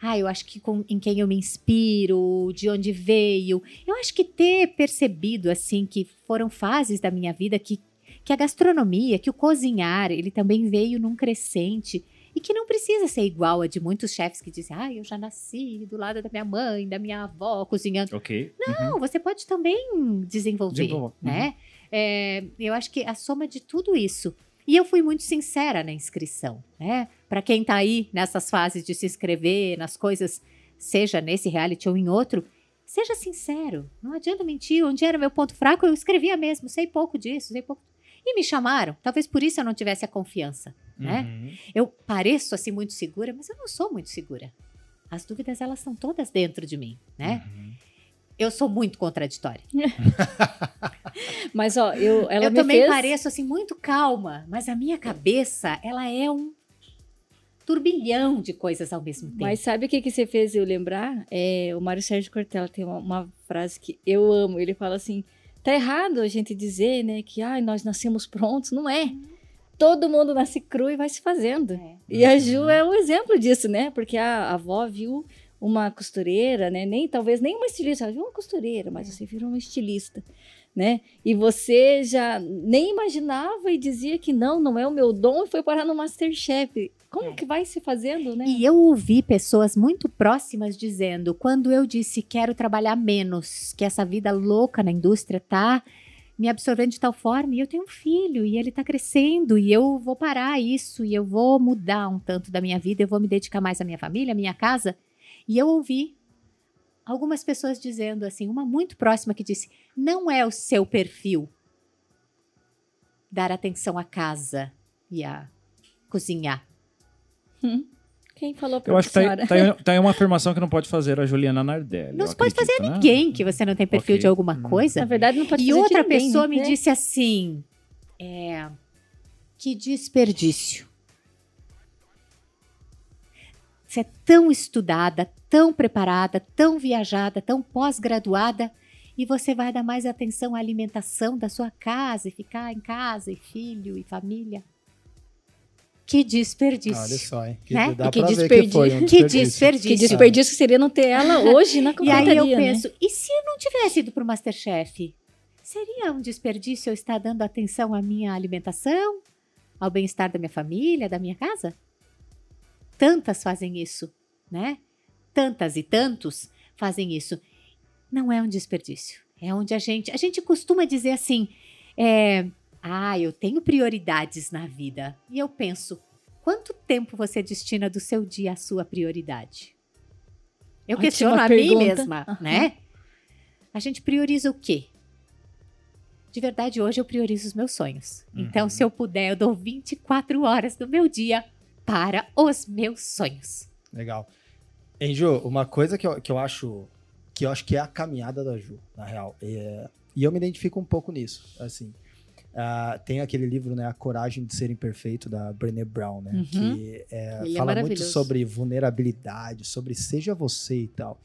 Ah, eu acho que com, em quem eu me inspiro, de onde veio. Eu acho que ter percebido, assim, que foram fases da minha vida que, que a gastronomia, que o cozinhar, ele também veio num crescente. E que não precisa ser igual a de muitos chefes que dizem, ah, eu já nasci do lado da minha mãe, da minha avó, cozinhando. Ok. Não, você pode também desenvolver, Desenvolver, né? É, eu acho que a soma de tudo isso. E eu fui muito sincera na inscrição, né? Para quem tá aí nessas fases de se inscrever nas coisas, seja nesse reality ou em outro, seja sincero. Não adianta mentir. Onde era meu ponto fraco, eu escrevia mesmo. Sei pouco disso, sei pouco. E me chamaram. Talvez por isso eu não tivesse a confiança, né? Uhum. Eu pareço assim muito segura, mas eu não sou muito segura. As dúvidas elas estão todas dentro de mim, né? Uhum. Eu sou muito contraditória. Mas, ó, eu, ela eu também fez... pareço assim muito calma, mas a minha cabeça, ela é um turbilhão de coisas ao mesmo tempo. Mas sabe o que, que você fez eu lembrar? É, o Mário Sérgio Cortella tem uma, uma frase que eu amo. Ele fala assim: tá errado a gente dizer, né, que ai, nós nascemos prontos. Não é. Todo mundo nasce cru e vai se fazendo. É. E a Ju é um exemplo disso, né? Porque a, a avó viu uma costureira, né? Nem talvez nem uma estilista, uma costureira, mas você virou uma estilista, né? E você já nem imaginava e dizia que não, não é o meu dom e foi parar no MasterChef. Como É. que vai se fazendo, né? E eu ouvi pessoas muito próximas dizendo, quando eu disse quero trabalhar menos, que essa vida louca na indústria tá me absorvendo de tal forma, e eu tenho um filho, e ele tá crescendo, e eu vou parar isso, e eu vou mudar um tanto da minha vida, eu vou me dedicar mais à minha família, à minha casa. E eu ouvi algumas pessoas dizendo assim, uma muito próxima que disse: não é o seu perfil dar atenção à casa e a cozinhar. Hum. Quem falou pra Eu acho que tá, tá, tá uma afirmação que não pode fazer a Juliana Nardelli. Não se pode fazer acredito, né? Ninguém que você não tem perfil Ok. de alguma Hum. coisa. Na verdade, não pode E fazer de outra ninguém, pessoa me né? disse assim: é, que desperdício. Você é tão estudada, tão preparada, tão viajada, tão pós-graduada, e você vai dar mais atenção à alimentação da sua casa e ficar em casa, e filho, e família. Que desperdício. Olha só, hein? Que Né? Dá E que ver que desperdício. foi um Que desperdício. desperdício. Que desperdício seria não ter ela hoje na E confeitaria, aí eu né? penso, e se eu não tivesse ido pro Masterchef? Seria um desperdício eu estar dando atenção à minha alimentação, ao bem-estar da minha família, da minha casa? Tantas fazem isso, né? Tantas e tantos fazem isso. Não é um desperdício. É onde a gente. A gente costuma dizer assim: é, ah, eu tenho prioridades na vida. E eu penso, Quanto tempo você destina do seu dia à sua prioridade? Eu Ótima questiono a mim pergunta. mesma, Aham. né? A gente prioriza o quê? De verdade, hoje eu priorizo os meus sonhos. Então, Uhum. se eu puder, eu dou 24 horas do meu dia para os meus sonhos. Legal. Hein, Ju, uma coisa que eu, que eu acho que eu acho que é a caminhada da Ju, na real. É- e eu me identifico um pouco nisso, assim. Ah, tem aquele livro, né, A Coragem de Ser Imperfeito, da Brené Brown, né? Uhum. Que é, é fala muito maravilhoso. sobre vulnerabilidade, sobre seja você e tal.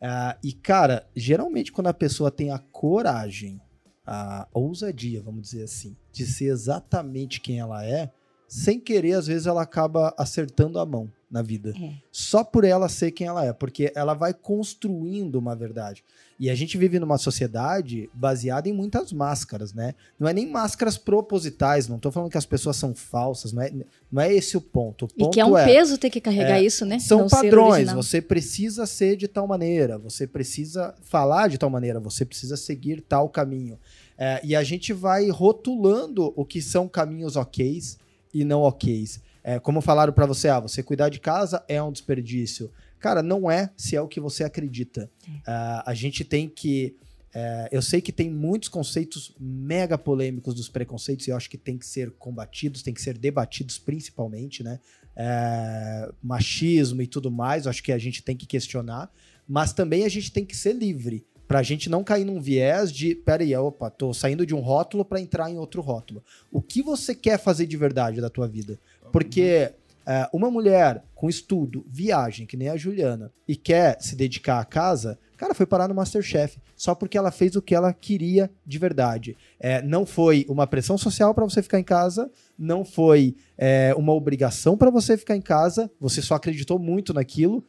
Ah, e, cara, geralmente quando a pessoa tem a coragem, a ousadia, vamos dizer assim, de ser exatamente quem ela é, sem querer, às vezes ela acaba acertando a mão na vida. É. Só por ela ser quem ela é, porque ela vai construindo uma verdade. E a gente vive numa sociedade baseada em muitas máscaras, né? Não é nem máscaras propositais, não tô falando que as pessoas são falsas, não é, não é esse o ponto. O E ponto que é um é, peso ter que carregar isso, né? são Não padrões. Você precisa ser de tal maneira, você precisa falar de tal maneira, você precisa seguir tal caminho. É, e a gente vai rotulando o que são caminhos ok's e não ok's. É, como falaram pra você, ah, você cuidar de casa é um desperdício. Cara, não é se é o que você acredita. Ah, a gente tem que. é, eu sei que tem muitos conceitos mega polêmicos dos preconceitos e eu acho que tem que ser combatidos, tem que ser debatidos principalmente, né? É, machismo e tudo mais, eu acho que a gente tem que questionar, mas também a gente tem que ser livre. Pra gente não cair num viés de, peraí, opa, tô saindo de um rótulo pra entrar em outro rótulo. O que você quer fazer de verdade da tua vida? Porque é, uma mulher com estudo, viagem, que nem a Juliana, e quer se dedicar à casa, cara, foi parar no Masterchef. Só porque ela fez o que ela queria de verdade. É, não foi uma pressão social pra você ficar em casa, não foi é, uma obrigação pra você ficar em casa, você só acreditou muito naquilo.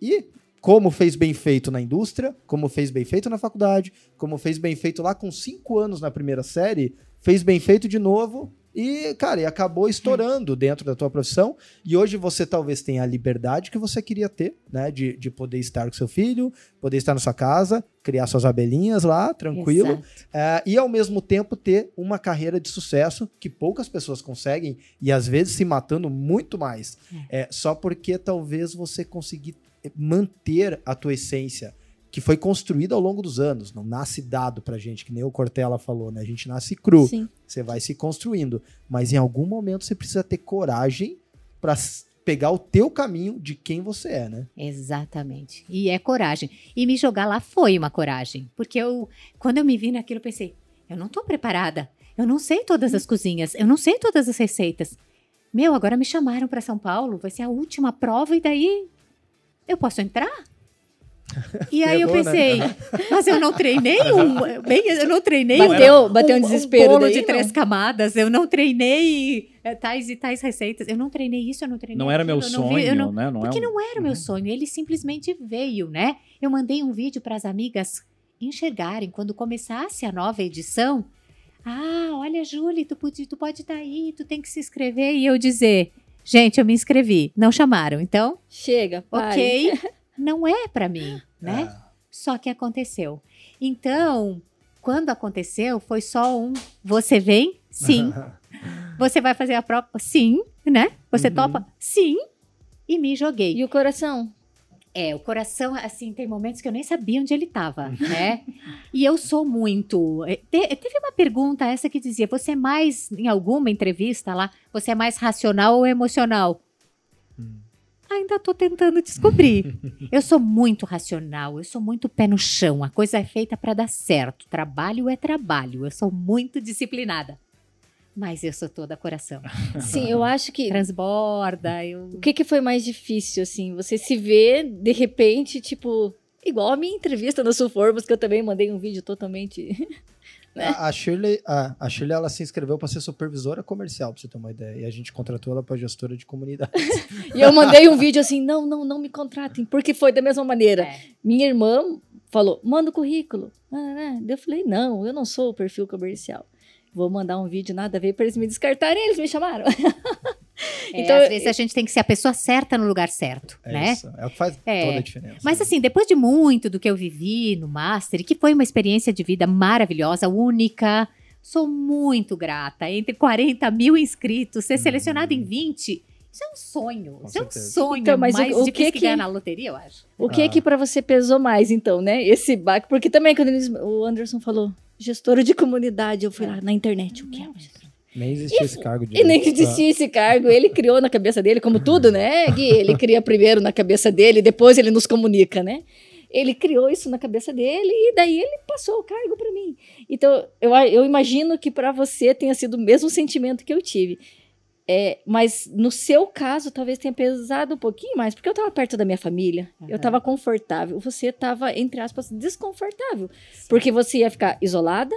E como fez bem feito na indústria, como fez bem feito na faculdade, como fez bem feito lá com cinco anos na primeira série, fez bem feito de novo e, cara, e acabou estourando dentro da tua profissão. E hoje você talvez tenha a liberdade que você queria ter, né? De, de poder estar com seu filho, poder estar na sua casa, criar suas abelhinhas lá, tranquilo. É, e ao mesmo tempo ter uma carreira de sucesso que poucas pessoas conseguem e às vezes se matando muito mais. É, só porque talvez você conseguir manter a tua essência que foi construída ao longo dos anos, não nasce dado pra gente, que nem o Cortella falou, né? A gente nasce cru, Sim. você vai se construindo, mas em algum momento você precisa ter coragem pra s- pegar o teu caminho de quem você é, né? Exatamente. E é coragem. E me jogar lá foi uma coragem. Porque eu, quando eu me vi naquilo, eu pensei, eu não tô preparada. Eu não sei todas as cozinhas. Eu não sei todas as receitas. Meu, agora me chamaram para São Paulo. Vai ser a última prova e daí eu posso entrar? E aí eu Pegou, né? pensei, mas eu não treinei um, bem, eu não treinei um- Bateu, bateu um, um, desespero bolo daí, de não? três camadas. Eu não treinei eh, tais e tais receitas. Eu não treinei isso, eu não treinei Não era meu aquilo, eu não sonho, vi- eu não- né? Não porque é um- não era o meu sonho, ele simplesmente veio, né? Eu mandei um vídeo para as amigas enxergarem quando começasse a nova edição. Ah, olha, Júlia, tu pode tu pode estar aí, tu tem que se inscrever. E eu dizer, gente, eu me inscrevi. Não chamaram, então, Chega, pare. ok, não é para mim, né? É. Só que aconteceu. Então, quando aconteceu, foi só um. Você vem? Sim. Você vai fazer a prova? Sim, né? Você Uhum. topa? Sim. E me joguei. E o coração? É, o coração, assim, tem momentos que eu nem sabia onde ele estava, né? e eu sou muito. eh, te- teve uma pergunta essa que dizia: você é mais, em alguma entrevista lá, você é mais racional ou emocional? Hum. Ainda tô tentando descobrir. eu sou muito racional, eu sou muito pé no chão. A coisa é feita para dar certo. Trabalho é trabalho. Eu sou muito disciplinada. Mas eu sou toda coração. Sim, eu acho que Transborda, eu. O que, que foi mais difícil, assim? Você se vê, de repente, tipo... Igual a minha entrevista no Sulformos, que eu também mandei um vídeo totalmente... A, a Shirley, a, a Shirley, ela se inscreveu para ser supervisora comercial, pra você ter uma ideia. E a gente contratou ela para gestora de comunidade. e eu mandei um vídeo assim, não, não, não me contratem, porque foi da mesma maneira. É. Minha irmã falou, manda o currículo. Ah, né? Eu falei, não, eu não sou o perfil comercial. Vou mandar um vídeo, nada a ver, para eles me descartarem, eles me chamaram. É, Então, às vezes a gente tem que ser a pessoa certa no lugar certo, É né? isso. É o que faz É. toda a diferença. Mas assim, depois de muito do que eu vivi no Master, que foi uma experiência de vida maravilhosa, única, sou muito grata. Entre 40 mil inscritos, ser selecionado em 20 Isso é um sonho. Com isso é um certeza. sonho. Então, mas o- mais o difícil que que ganhar na loteria, eu acho. O que Ah. que pra você pesou mais, então, né? Esse baque. Porque também, quando eles- o Anderson falou gestora de comunidade, eu fui lá na internet. O que é uma gestora? Nem existia esse cargo de. E nem existia esse cargo. Ele criou na cabeça dele, como tudo, né, Gui? Ele cria primeiro na cabeça dele, depois ele nos comunica, né? Ele criou isso na cabeça dele e daí ele passou o cargo para mim. Então, eu, eu imagino que para você tenha sido o mesmo sentimento que eu tive. É, mas no seu caso, talvez tenha pesado um pouquinho mais, porque eu estava perto da minha família, eu Aham. estava confortável. Você estava, entre aspas, desconfortável. Porque você ia ficar isolada,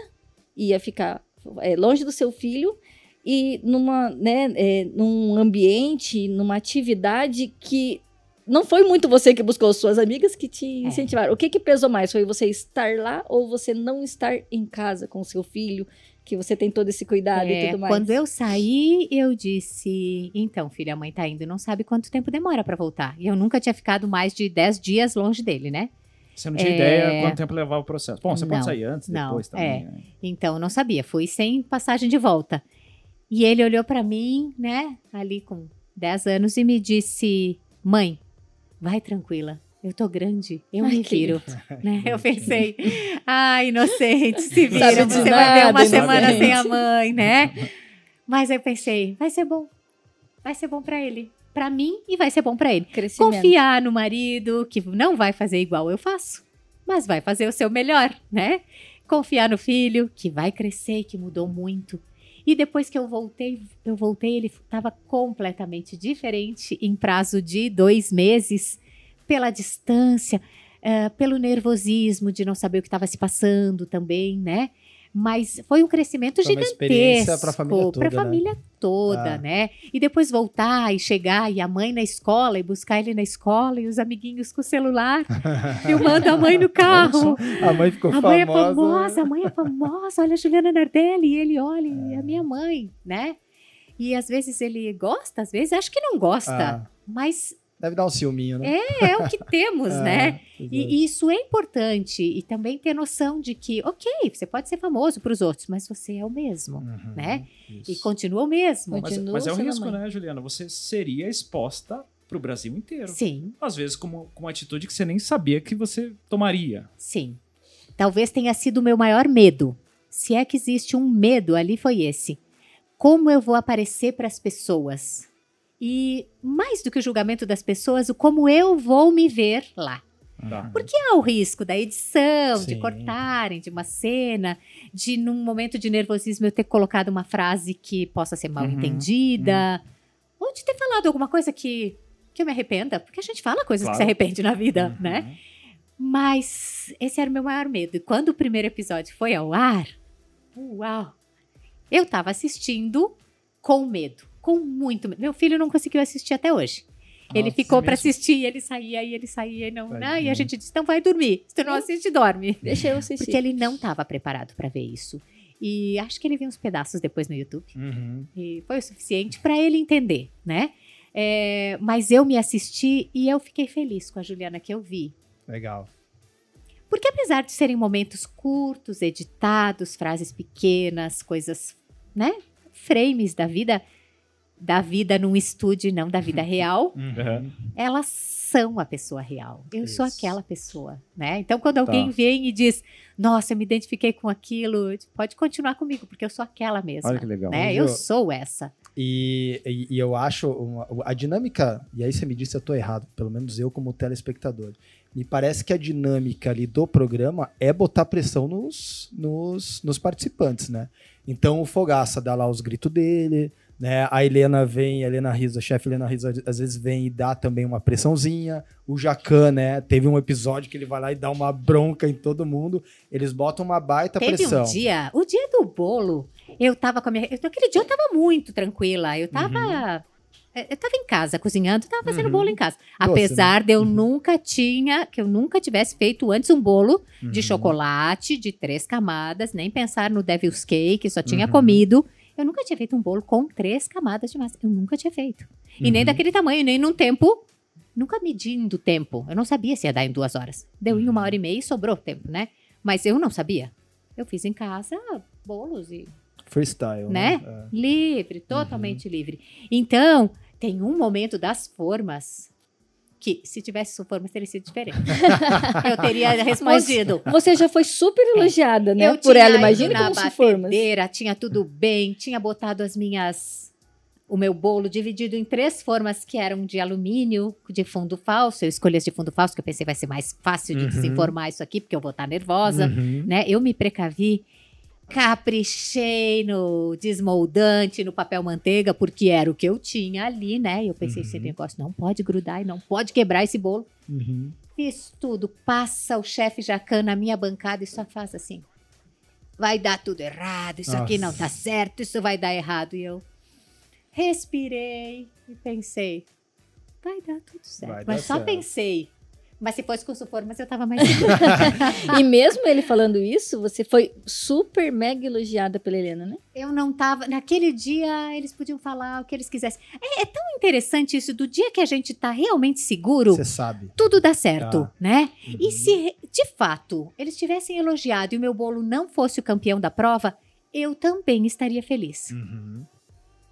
ia ficar é, longe do seu filho e numa, né, é, num ambiente, numa atividade que não foi muito você que buscou, suas amigas que te incentivaram. O que que pesou mais? Foi você estar lá ou você não estar em casa com o seu filho, que você tem todo esse cuidado e É, tudo mais? quando eu saí, eu disse: Então, filha, a mãe tá indo, não sabe quanto tempo demora pra voltar. E eu nunca tinha ficado mais de 10 dias longe dele, né? Você não tinha É. ideia quanto tempo levava o processo. Bom, você pode Não, sair antes, não, depois também. né? Então, eu não sabia, fui sem passagem de volta. E ele olhou pra mim, né, ali com 10 anos e me disse: Mãe, vai tranquila. Eu tô grande, eu Ai, me viro. né? Eu pensei, ai, inocente, se vira, você vai ver uma nada, semana sem a mãe, né? Mas eu pensei, vai ser bom. Vai ser bom pra ele. Pra mim e vai ser bom pra ele. Crescimento. Confiar no marido, que não vai fazer igual eu faço, mas vai fazer o seu melhor, né? Confiar no filho, que vai crescer que mudou muito. E depois que eu voltei, eu voltei, ele estava completamente diferente em prazo de dois meses, pela distância, eh, pelo nervosismo de não saber o que estava se passando também, né? Mas foi um crescimento Foi gigantesco pra família toda, né? família toda, Ah. né? E depois voltar e chegar e a mãe na escola e buscar ele na escola e os amiguinhos com o celular filmando a mãe no carro. A mãe ficou A famosa. mãe é famosa, a mãe é famosa, olha a Juliana Nardelli, e ele olha, e a minha mãe, né? E às vezes ele gosta, às vezes acho que não gosta, Ah, mas deve dar um ciúminho, né? é, é o que temos, Ah, né? E, e isso é importante, e também ter noção de que, ok, você pode ser famoso para os outros, mas você é o mesmo, Uhum, né? E isso. continua o mesmo. Mas, Continua mas é um risco, mãe. né, Juliana? Você seria exposta pro Brasil inteiro. Sim, Às vezes com uma, com uma atitude que você nem sabia que você tomaria. sim. Talvez tenha sido o meu maior medo. Se é que existe um medo ali, foi esse. Como eu vou aparecer para as pessoas? E mais do que o julgamento das pessoas, o como eu vou me ver lá. Tá. Porque há o risco da edição, de Sim. cortarem de uma cena, de num momento de nervosismo eu ter colocado uma frase que possa ser mal Uhum, entendida, ou de ter falado alguma coisa que, que eu me arrependa, porque a gente fala coisas que Claro. se arrepende na vida, Uhum. né? Mas esse era o meu maior medo. E quando o primeiro episódio foi ao ar, uau! Eu tava assistindo com medo, com muito medo. Meu filho não conseguiu assistir até hoje. ele Nossa, ficou pra mesmo? assistir, ele saía e ele saía e não. Ah, e a gente disse: então vai dormir. Se tu não assiste, dorme. Deixa eu assistir. Porque ele não estava preparado para ver isso. E acho que ele viu uns pedaços depois no YouTube. Uhum. E foi o suficiente para ele entender, né? É, mas eu me assisti e eu fiquei feliz com a Juliana que eu vi. Legal. Porque apesar de serem momentos curtos, editados, frases pequenas, coisas, né? Frames da vida, da vida num estúdio e não da vida real, Uhum. elas são a pessoa real. Eu sou Isso. aquela pessoa, né? Então, quando alguém Tá. vem e diz, nossa, eu me identifiquei com aquilo, pode continuar comigo, porque eu sou aquela mesma. Olha que legal. né? Eu eu- sou essa. E, e- e eu acho uma- a dinâmica, e aí você me disse se eu tô errado, pelo menos eu como telespectador. Me parece que a dinâmica ali do programa é botar pressão nos, nos, nos participantes, né? Então o Fogaça dá lá os gritos dele, né? A Helena vem, a Helena Risa, a chefe Helena Risa, às vezes vem e dá também uma pressãozinha. O Jacan, né? Teve um episódio que ele vai lá e dá uma bronca em todo mundo. Eles botam uma baita Teve pressão. um dia, o dia do bolo, eu tava com a minha. Eu, aquele dia eu tava muito tranquila. Eu tava. eh, Eu tava em casa cozinhando, tava fazendo Uhum. bolo em casa. Doce, Apesar de eu nunca tinha, que eu nunca tivesse feito antes um bolo de Uhum. chocolate de três camadas, nem pensar no Devil's Cake, só tinha Uhum. comido. Eu nunca tinha feito um bolo com três camadas de massa. Eu nunca tinha feito. E nem Uhum. daquele tamanho, nem num tempo. Nunca medindo o tempo. Eu não sabia se ia dar em duas horas. Deu em uma hora e meia e sobrou tempo, né? Mas eu não sabia. Eu fiz em casa bolos e Freestyle, Né? né? É. livre, totalmente livre. Então, tem um momento das formas que, se tivesse formas, teria sido diferente. eu teria respondido. Você já foi super elogiada, né? Eu por ela, imagina na como se formas. batedeira, tinha tudo bem, tinha botado as minhas o meu bolo dividido em três formas que eram de alumínio, de fundo falso. Eu escolhi as de fundo falso, que eu pensei vai ser mais fácil de Uhum. desenformar isso aqui, porque eu vou estar nervosa, Uhum. né? Eu me precavi, caprichei no desmoldante, no papel manteiga, porque era o que eu tinha ali, né? E eu pensei, esse Uhum. negócio não pode grudar e não pode quebrar esse bolo. Uhum. Fiz tudo. Passa o chefe Jacan na minha bancada e só faz assim. Vai dar tudo errado, isso aqui não Nossa. tá certo, isso vai dar errado. E eu respirei e pensei, vai dar tudo certo. Vai Mas só certo. pensei. Mas se fosse com mas eu tava mais. E mesmo ele falando isso, você foi super mega elogiada pela Helena, né? eu não tava. Naquele dia, eles podiam falar o que eles quisessem. É, é tão interessante isso, do dia que a gente tá realmente seguro, Você sabe. tudo dá certo, Tá. né? Uhum. E se de fato eles tivessem elogiado e o meu bolo não fosse o campeão da prova, eu também estaria feliz. Uhum.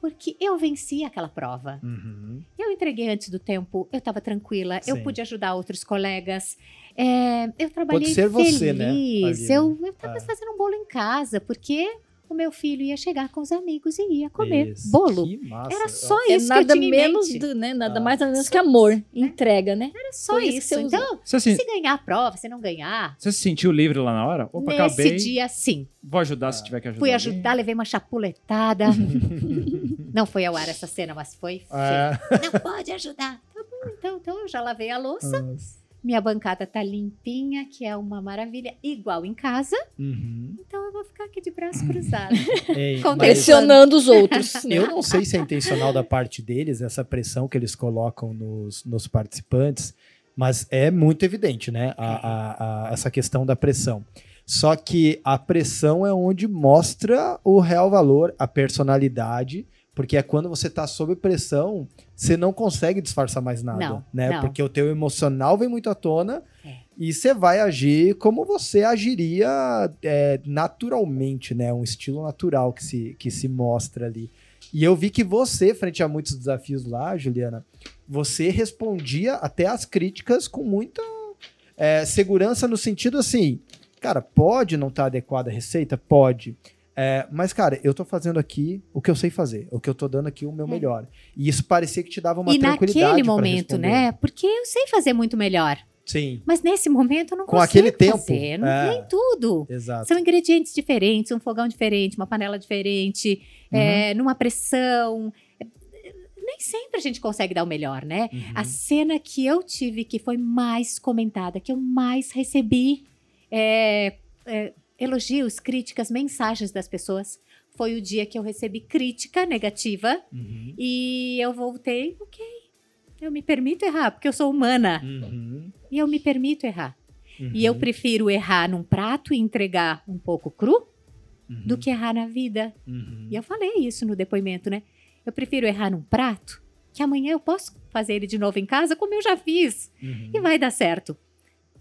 Porque eu venci aquela prova. Uhum. Eu entreguei antes do tempo, eu estava tranquila, eu Sim. pude ajudar outros colegas. é, eu trabalhei Pode ser feliz. você, né, ali, eu estava É. fazendo um bolo em casa, porque o meu filho ia chegar com os amigos e ia comer Isso. bolo. Que massa. Era só É isso nada que eu tinha em menos mente. do, né? Nada Ah. mais nada menos que amor, né? entrega, né? Era só Foi isso isso. Então, se, se ganhar a prova, se não ganhar, você se sentiu livre lá na hora? Opa, nesse acabei. dia sim. Vou ajudar se tiver que ajudar. Fui alguém. ajudar, levei uma chapuletada. não foi ao ar essa cena, mas foi É. Não pode ajudar. Tá bom, então, então eu já lavei a louça. Nossa. Minha bancada tá limpinha, que é uma maravilha, igual em casa. Uhum. Então ficar aqui de braço cruzado. Ei, Pressionando os outros. né? eu não sei se é intencional da parte deles, essa pressão que eles colocam nos, nos participantes, mas é muito evidente, né? A, a- a- essa questão da pressão. Só que a pressão é onde mostra o real valor, a personalidade, porque é quando você tá sob pressão, você não consegue disfarçar mais nada, Não, né? não. Porque o teu emocional vem muito à tona É. e você vai agir como você agiria é, naturalmente, né? Um estilo natural que se, que se mostra ali. E eu vi que você, frente a muitos desafios lá, Juliana, você respondia até às críticas com muita é, segurança no sentido assim, cara, pode não estar adequada a receita? Pode. É, mas, cara, eu tô fazendo aqui o que eu sei fazer, o que eu tô dando aqui o meu É. melhor. E isso parecia que te dava uma e tranquilidade naquele pra momento, né? Porque eu sei fazer muito melhor. Sim, Mas nesse momento eu não Com consigo aquele tempo, fazer. Não é. nem tudo. exato. São ingredientes diferentes, um fogão diferente, uma panela diferente, Uhum. é, numa pressão. Nem sempre a gente consegue dar o melhor, né? Uhum. A cena que eu tive que foi mais comentada, que eu mais recebi é, é, elogios, críticas, mensagens das pessoas, foi o dia que eu recebi crítica negativa Uhum. e eu voltei, ok, eu me permito errar, porque eu sou humana Uhum. e eu me permito errar. Uhum. E eu prefiro errar num prato e entregar um pouco cru Uhum. do que errar na vida. Uhum. E eu falei isso no depoimento, né? Eu prefiro errar num prato, que amanhã eu posso fazer ele de novo em casa, como eu já fiz, Uhum. e vai dar certo,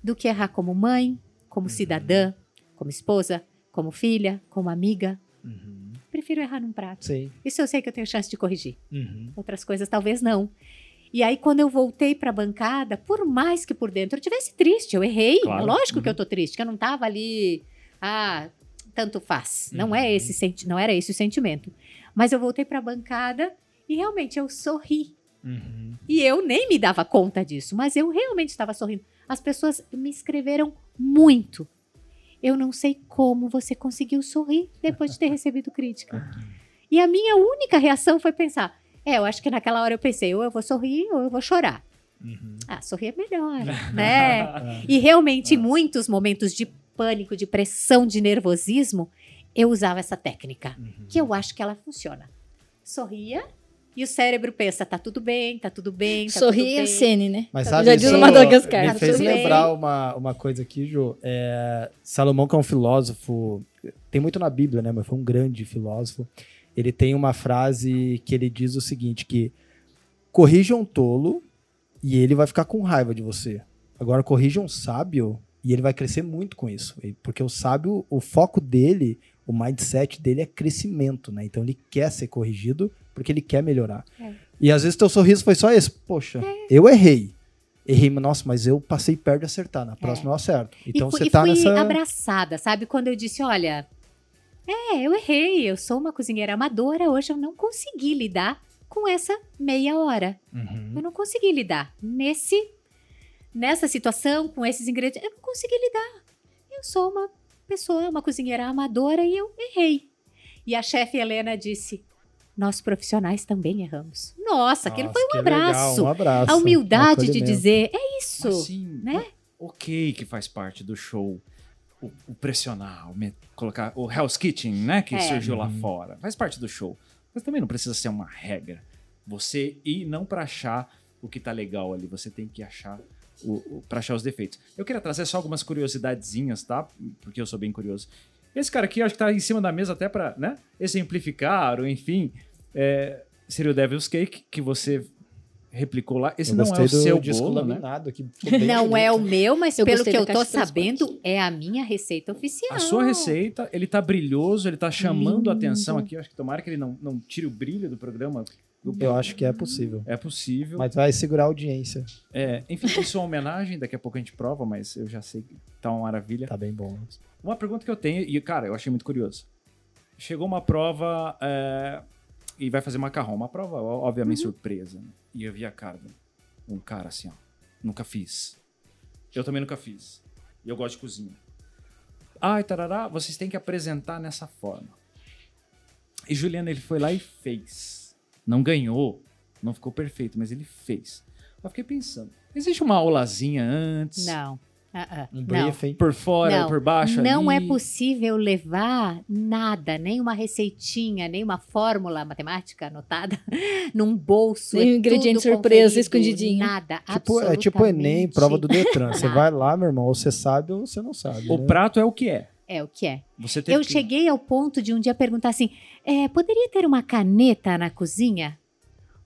do que errar como mãe, como cidadã, como esposa, como filha, como amiga. Uhum. Prefiro errar num prato. Sei. Isso eu sei que eu tenho chance de corrigir. Uhum. Outras coisas talvez não. E aí, quando eu voltei pra bancada, por mais que por dentro eu tivesse triste, eu errei. Claro. É lógico que Uhum. eu tô triste, que eu não tava ali. Ah, tanto faz. Não Uhum. é esse senti não era esse o sentimento. Mas eu voltei pra bancada e realmente eu sorri. Uhum. E eu nem me dava conta disso, mas eu realmente estava sorrindo. As pessoas me escreveram muito. Eu não sei como você conseguiu sorrir depois de ter recebido crítica. E a minha única reação foi pensar: é, eu acho que naquela hora eu pensei, ou eu vou sorrir ou eu vou chorar. Uhum. Ah, sorrir é melhor, né? E realmente, em muitos momentos de pânico, de pressão, de nervosismo, eu usava essa técnica, Uhum. que eu acho que ela funciona. Sorria e o cérebro pensa, tá tudo bem, tá tudo bem, tá Sorri e bem. acene, né? Mas Tá sabe, Já diz no Madagascar. me fez lembrar uma, uma coisa aqui, Ju. É, Salomão, que é um filósofo, tem muito na Bíblia, né? Mas foi um grande filósofo. Ele tem uma frase que ele diz o seguinte, que corrija um tolo e ele vai ficar com raiva de você. Agora, corrija um sábio e ele vai crescer muito com isso. Porque o sábio, o foco dele, o mindset dele é crescimento, né? Então ele quer ser corrigido porque ele quer melhorar. É. E às vezes teu sorriso foi só esse. Poxa, eu errei. Errei, mas, nossa, mas eu passei perto de acertar. Na próxima eu acerto. Então e, você e tá fui nessa. abraçada, sabe? Quando eu disse, olha, é, eu errei, eu sou uma cozinheira amadora, hoje eu não consegui lidar com essa meia hora. Uhum. Eu não consegui lidar nesse nessa situação com esses ingredientes. Eu não consegui lidar. Eu sou uma pessoa, uma cozinheira amadora e eu errei. E a chefe Helena disse: "Nós profissionais também erramos". Nossa, aquilo Nossa, foi um que legal, abraço. um abraço. a humildade de dizer: "É isso". Assim, né? ok que faz parte do show. O, o pressionar, o me- colocar o Hell's Kitchen, né? Que É. surgiu lá Uhum. fora. Faz parte do show. Mas também não precisa ser uma regra. Você ir não pra achar o que tá legal ali. Você tem que achar o, o, pra achar os defeitos. Eu queria trazer só algumas curiosidadezinhas, tá? Porque eu sou bem curioso. Esse cara aqui, eu acho que tá em cima da mesa até pra, né? Exemplificar, ou enfim. é, seria o Devil's Cake, que você replicou lá. Esse Eu não é o seu disco bolo, né? aqui. Não é o meu, mas Eu pelo que eu tô sabendo, é a minha receita oficial. A sua receita, ele tá brilhoso, ele tá chamando a atenção aqui. Eu Acho que tomara que ele não, não tire o brilho do programa. Eu acho que é possível. É possível. Mas vai segurar a audiência. É, enfim, isso é uma homenagem, daqui a pouco a gente prova, mas eu já sei que tá uma maravilha. Tá bem bom. Uma pergunta que eu tenho, e cara, eu achei muito curioso. Chegou uma prova é, e vai fazer macarrão. Uma prova, obviamente, surpresa. né? E eu vi a cara de um cara assim, ó. Nunca fiz. Eu também nunca fiz. E eu gosto de cozinha. Ai, tarará, vocês têm que apresentar nessa forma. E Juliano, ele foi lá e fez. Não ganhou, não ficou perfeito, mas ele fez. Eu fiquei pensando, existe uma aulazinha antes? Não. Ah, ah, Um não. briefing. Por fora, Não, por baixo Não ali? é possível levar nada, nem uma receitinha, nem uma fórmula matemática anotada num bolso. Nem é um ingrediente surpresa escondidinho. Nada, Tipo, é tipo o Enem, prova do Detran. Você vai lá, meu irmão, ou você sabe ou você não sabe. O né? prato é o que é. É o que é. Você tem Eu que... cheguei ao ponto de um dia perguntar assim: é, poderia ter uma caneta na cozinha?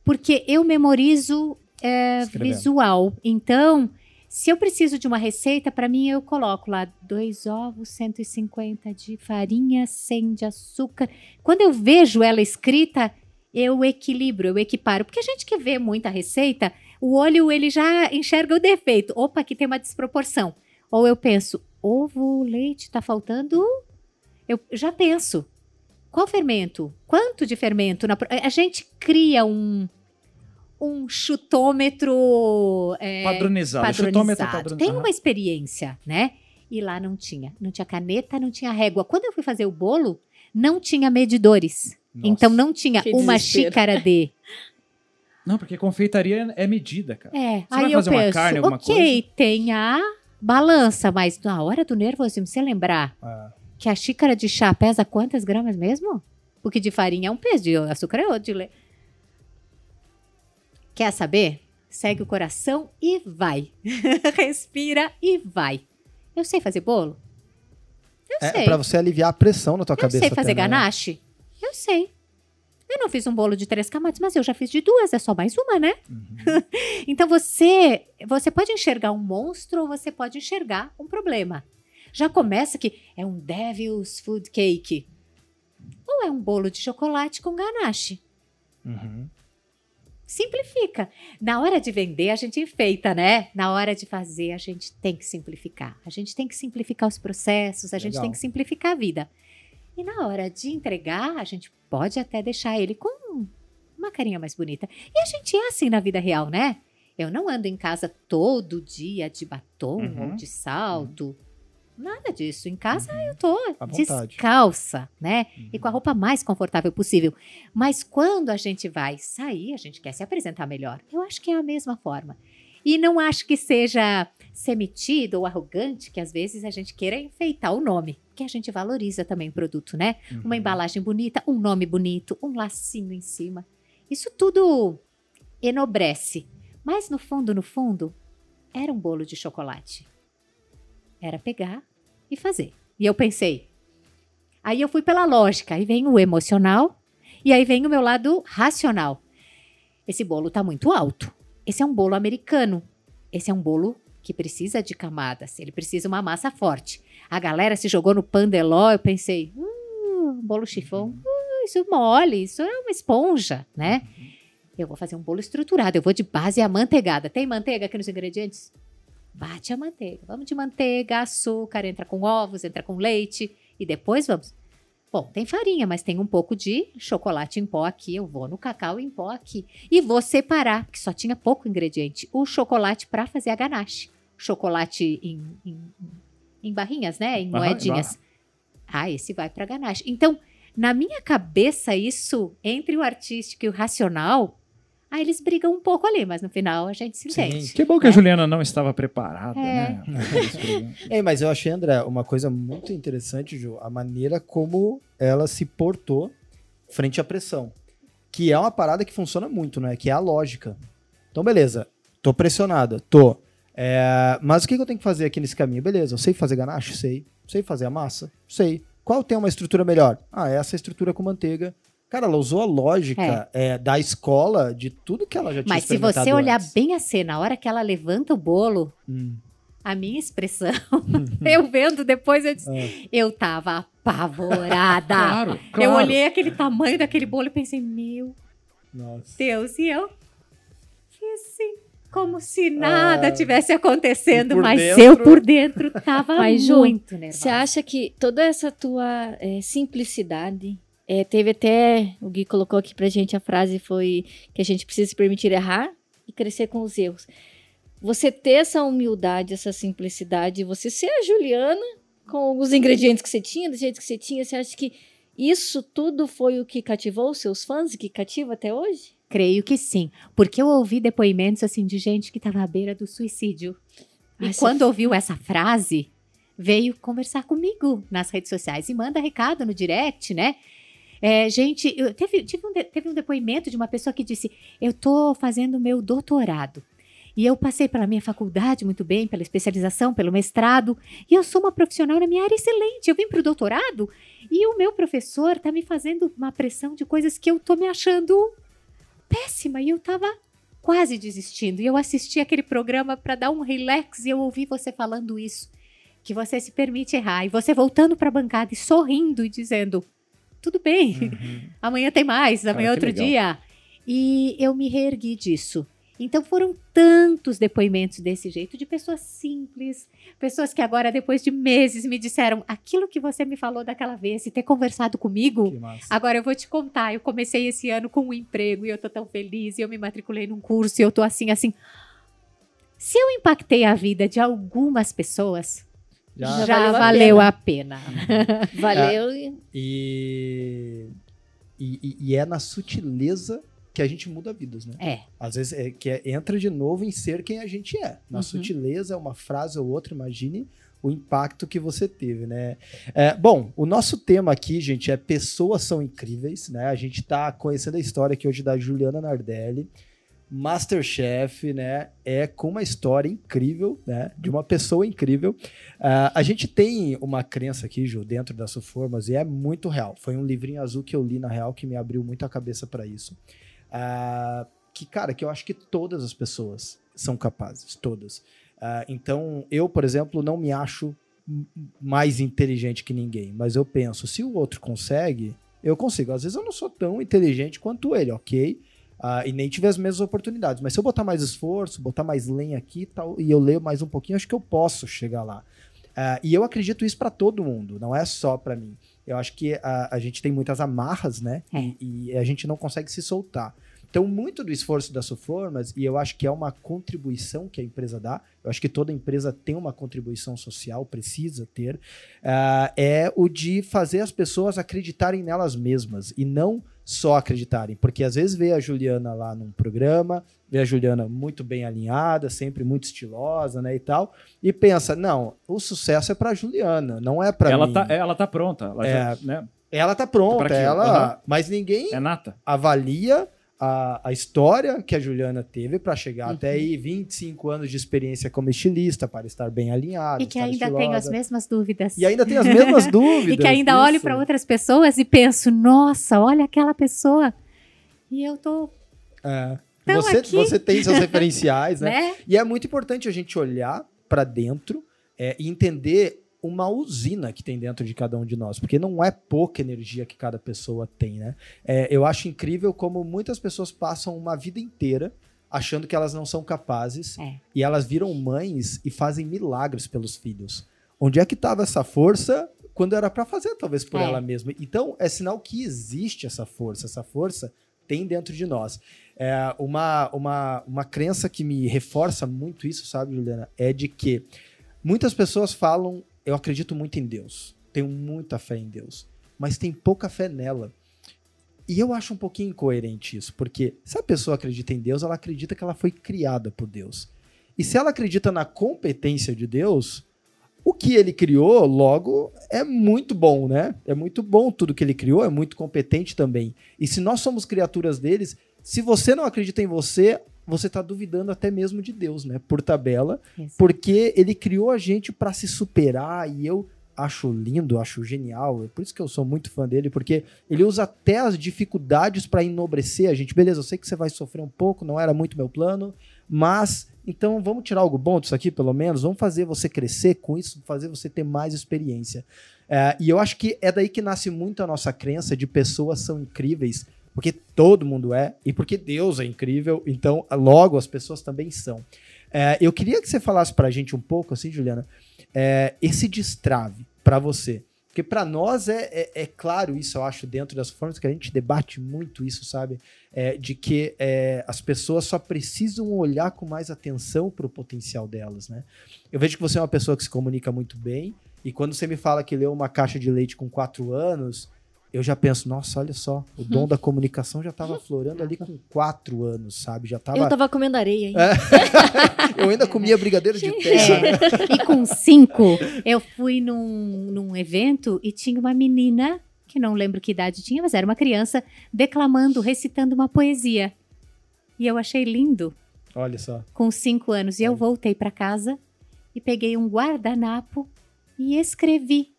Porque eu memorizo é, visual. Então, se eu preciso de uma receita, para mim eu coloco lá dois ovos, 150 de farinha, 100 de açúcar. Quando eu vejo ela escrita, eu equilibro, eu equiparo. Porque a gente que vê muita receita, o olho ele já enxerga o defeito. Opa, aqui tem uma desproporção. Ou eu penso, ovo, leite, tá faltando. Eu já penso. Qual fermento? Quanto de fermento? A gente cria um, um chutômetro é, Padronizado. padronizado. Chutômetro padronizado. Tem uma experiência, né? E lá não tinha. Não tinha caneta, não tinha régua. Quando eu fui fazer o bolo, não tinha medidores. Nossa. Então não tinha uma desespero. xícara de. Não, porque confeitaria é medida, cara. É, Você vai aí eu fazer uma penso, carne, alguma ok, tem a balança, mas na hora do nervosismo, você lembrar Ah, que a xícara de chá pesa quantas gramas mesmo? Porque de farinha é um peso, de açúcar é outro. De le... Quer saber? Segue o coração e vai. Respira e vai. Eu sei fazer bolo? Eu é sei. pra você aliviar a pressão na tua Eu cabeça. sei fazer até, né? ganache? Eu sei. Eu não fiz um bolo de três camadas, mas eu já fiz de duas, é só mais uma, né? Uhum. Então você, você pode enxergar um monstro ou você pode enxergar um problema. Já começa que é um Devil's Food Cake. Ou é um bolo de chocolate com ganache. Uhum. Simplifica. Na hora de vender, a gente enfeita, né? Na hora de fazer, a gente tem que simplificar. A gente tem que simplificar os processos, a gente Legal. tem que simplificar a vida. E na hora de entregar, a gente pode até deixar ele com uma carinha mais bonita. E a gente é assim na vida real, né? Eu não ando em casa todo dia de batom Uhum. ou de salto. Nada disso. Em casa eu tô À vontade. descalça, né? E Uhum. com a roupa mais confortável possível. Mas quando a gente vai sair, a gente quer se apresentar melhor. Eu acho que é a mesma forma. E não acho que seja ser metido ou arrogante, que às vezes a gente queira enfeitar o nome, que a gente valoriza também o produto, né? Uma Uhum. embalagem bonita, um nome bonito, um lacinho em cima. Isso tudo enobrece. Mas no fundo, no fundo, era um bolo de chocolate. Era pegar e fazer. E eu pensei. Aí eu fui pela lógica, aí vem o emocional e aí vem o meu lado racional. Esse bolo tá muito alto. Esse é um bolo americano. Esse é um bolo que precisa de camadas. Ele precisa uma massa forte. A galera se jogou no pandeló, eu pensei, uh, bolo chifão, uh, isso mole, isso é uma esponja, né? Eu vou fazer um bolo estruturado, eu vou de base amanteigada. Tem manteiga aqui nos ingredientes? Bate a manteiga. Vamos de manteiga, açúcar, entra com ovos, entra com leite e depois vamos. Bom, tem farinha, mas tem um pouco de chocolate em pó aqui. Eu vou no cacau em pó aqui. E vou separar, que só tinha pouco ingrediente, o chocolate para fazer a ganache. Chocolate em, em, em barrinhas, né? Em moedinhas. Ah, esse vai para ganache. Então, na minha cabeça, isso, entre o artístico e o racional, aí eles brigam um pouco ali, mas no final a gente se Sim. entende. Que bom que a Juliana não estava preparada, É. né? É, mas eu achei, André, uma coisa muito interessante, Ju, a maneira como ela se portou frente à pressão. Que é uma parada que funciona muito, né? Que é a lógica. Então, beleza, tô pressionada, tô. É, mas o que que eu tenho que fazer aqui nesse caminho? Beleza, eu sei fazer ganache? Sei. Sei fazer a massa? Sei. Qual tem uma estrutura melhor? Ah, essa estrutura com manteiga. Cara, ela usou a lógica é, da escola, de tudo que ela já tinha Mas se você olhar antes. bem a cena, a hora que ela levanta o bolo, Hum. a minha expressão, eu vendo depois, eu, disse, Ah. eu tava apavorada. Claro, claro. Eu olhei aquele tamanho daquele bolo e pensei, meu Nossa. Deus, e eu fiz assim, como se nada Ah, tivesse acontecendo, mas dentro- eu por dentro tava Mas, Ju, muito nervosa. Você acha que toda essa tua é, simplicidade. É, teve até. O Gui colocou aqui pra gente a frase: foi que a gente precisa se permitir errar e crescer com os erros. Você ter essa humildade, essa simplicidade, você ser a Juliana com os ingredientes que você tinha, do jeito que você tinha, você acha que isso tudo foi o que cativou os seus fãs e que cativa até hoje? Creio que sim, porque eu ouvi depoimentos assim de gente que estava à beira do suicídio. E Ai, você- quando ouviu essa frase, veio conversar comigo nas redes sociais e manda recado no direct, né? É, gente, eu- teve, tive um de- teve um depoimento de uma pessoa que disse: Eu tô fazendo meu doutorado. E eu passei pela minha faculdade muito bem, pela especialização, pelo mestrado, e eu sou uma profissional na minha área excelente. Eu vim para o doutorado e o meu professor tá me fazendo uma pressão de coisas que eu tô me achando péssima e eu tava quase desistindo. E eu assisti aquele programa para dar um relax e eu ouvi você falando isso, que você se permite errar e você voltando para a bancada e sorrindo e dizendo: "Tudo bem, amanhã tem mais, amanhã é Cara, que outro legal. dia". E eu me reergui disso. Então foram tantos depoimentos desse jeito de pessoas simples, pessoas que agora depois de meses me disseram aquilo que você me falou daquela vez e ter conversado comigo. Agora eu vou te contar, eu comecei esse ano com um emprego e eu tô tão feliz, e eu me matriculei num curso e eu tô assim, assim. Se eu impactei a vida de algumas pessoas, já, Já valeu a valeu pena. a pena. Valeu. e- E, e, e- e é na sutileza que a gente muda vidas, né? É. Às vezes é, que é- entra de novo em ser quem a gente é. Na Uhum. sutileza, uma frase ou outra, imagine o impacto que você teve, né? É, bom, o nosso tema aqui, gente, é pessoas são incríveis, né? A gente tá conhecendo a história aqui hoje da Juliana Nardelli, Masterchef, né? É com uma história incrível, né? De uma pessoa incrível. Ah, a gente tem uma crença aqui, Ju, dentro das Suformas, e é muito real. Foi um livrinho azul que eu li, na real, que me abriu muito a cabeça para isso. Ah, que, cara, que eu acho que todas as pessoas são capazes, todas. Ah, então, eu, por exemplo, não me acho mais inteligente que ninguém, mas eu penso, se o outro consegue, eu consigo. Às vezes eu não sou tão inteligente quanto ele, ok? Ah, e nem tive as mesmas oportunidades. Mas se eu botar mais esforço, botar mais lenha aqui e tal, e eu leio mais um pouquinho, acho que eu posso chegar lá. Ah, e eu acredito isso para todo mundo, não é só para mim. Eu acho que a, a gente tem muitas amarras, né? É. E, e a gente não consegue se soltar. Então, muito do esforço da Suformas, e eu acho que é uma contribuição que a empresa dá, eu acho que toda empresa tem uma contribuição social, precisa ter, ah, é o de fazer as pessoas acreditarem nelas mesmas e não só acreditarem. Porque às vezes vê a Juliana lá num programa, vê a Juliana muito bem alinhada, sempre muito estilosa, né, e tal, e pensa, não, o sucesso é pra Juliana, não é pra ela, mim. tá, ela tá pronta. Ela É. já, né? Ela tá pronta, aquilo, ela, aham. mas ninguém É nata. avalia a, a história que a Juliana teve para chegar Uhum. até aí 25 anos de experiência como estilista, para estar bem alinhada. E que ainda tenho as mesmas dúvidas. E ainda tem as mesmas dúvidas. E que ainda olho isso. para outras pessoas e penso, nossa, olha aquela pessoa. E eu tô, É. Então, Você, aqui- você tem seus referenciais, né? né? E é muito importante a gente olhar para dentro é, e entender uma usina que tem dentro de cada um de nós, porque não é pouca energia que cada pessoa tem, né? É, eu acho incrível como muitas pessoas passam uma vida inteira achando que elas não são capazes É. e elas viram mães e fazem milagres pelos filhos. Onde é que estava essa força quando era para fazer, talvez por É. ela mesma? Então, é sinal que existe essa força. Essa força tem dentro de nós. É uma, uma, uma crença que me reforça muito isso, sabe, Juliana? É de que muitas pessoas falam, eu acredito muito em Deus, tenho muita fé em Deus, mas tem pouca fé nela. E eu acho um pouquinho incoerente isso, porque se a pessoa acredita em Deus, ela acredita que ela foi criada por Deus. E se ela acredita na competência de Deus, o que ele criou, logo, é muito bom, né? É muito bom tudo que ele criou, é muito competente também. E se nós somos criaturas deles, se você não acredita em você, você está duvidando até mesmo de Deus, né? Por tabela, Exato. porque ele criou a gente para se superar e eu acho lindo, acho genial. É por isso que eu sou muito fã dele, porque ele usa até as dificuldades para enobrecer a gente. Beleza, eu sei que você vai sofrer um pouco, não era muito meu plano, mas então vamos tirar algo bom disso aqui, pelo menos. Vamos fazer você crescer com isso, fazer você ter mais experiência. É, e eu acho que é daí que nasce muito a nossa crença de pessoas são incríveis, porque todo mundo é, e porque Deus é incrível, então logo as pessoas também são. É, eu queria que você falasse pra gente um pouco, assim, Juliana, é, esse destrave pra você. Porque pra nós é, é, é claro isso, eu acho, dentro das formas que a gente debate muito isso, sabe? É, de que é, as pessoas só precisam olhar com mais atenção pro potencial delas, né? Eu vejo que você é uma pessoa que se comunica muito bem, e quando você me fala que leu uma caixa de leite com quatro anos, eu já penso, nossa, olha só, o dom da comunicação já estava florando ali com quatro anos, sabe? Já tava. Eu tava comendo areia ainda. É. eu ainda comia brigadeiro de terra. né? E com cinco, eu fui num, num evento e tinha uma menina, que não lembro que idade tinha, mas era uma criança, declamando, recitando uma poesia. E eu achei lindo, Olha só. com cinco anos. E eu voltei para casa e peguei um guardanapo e escrevi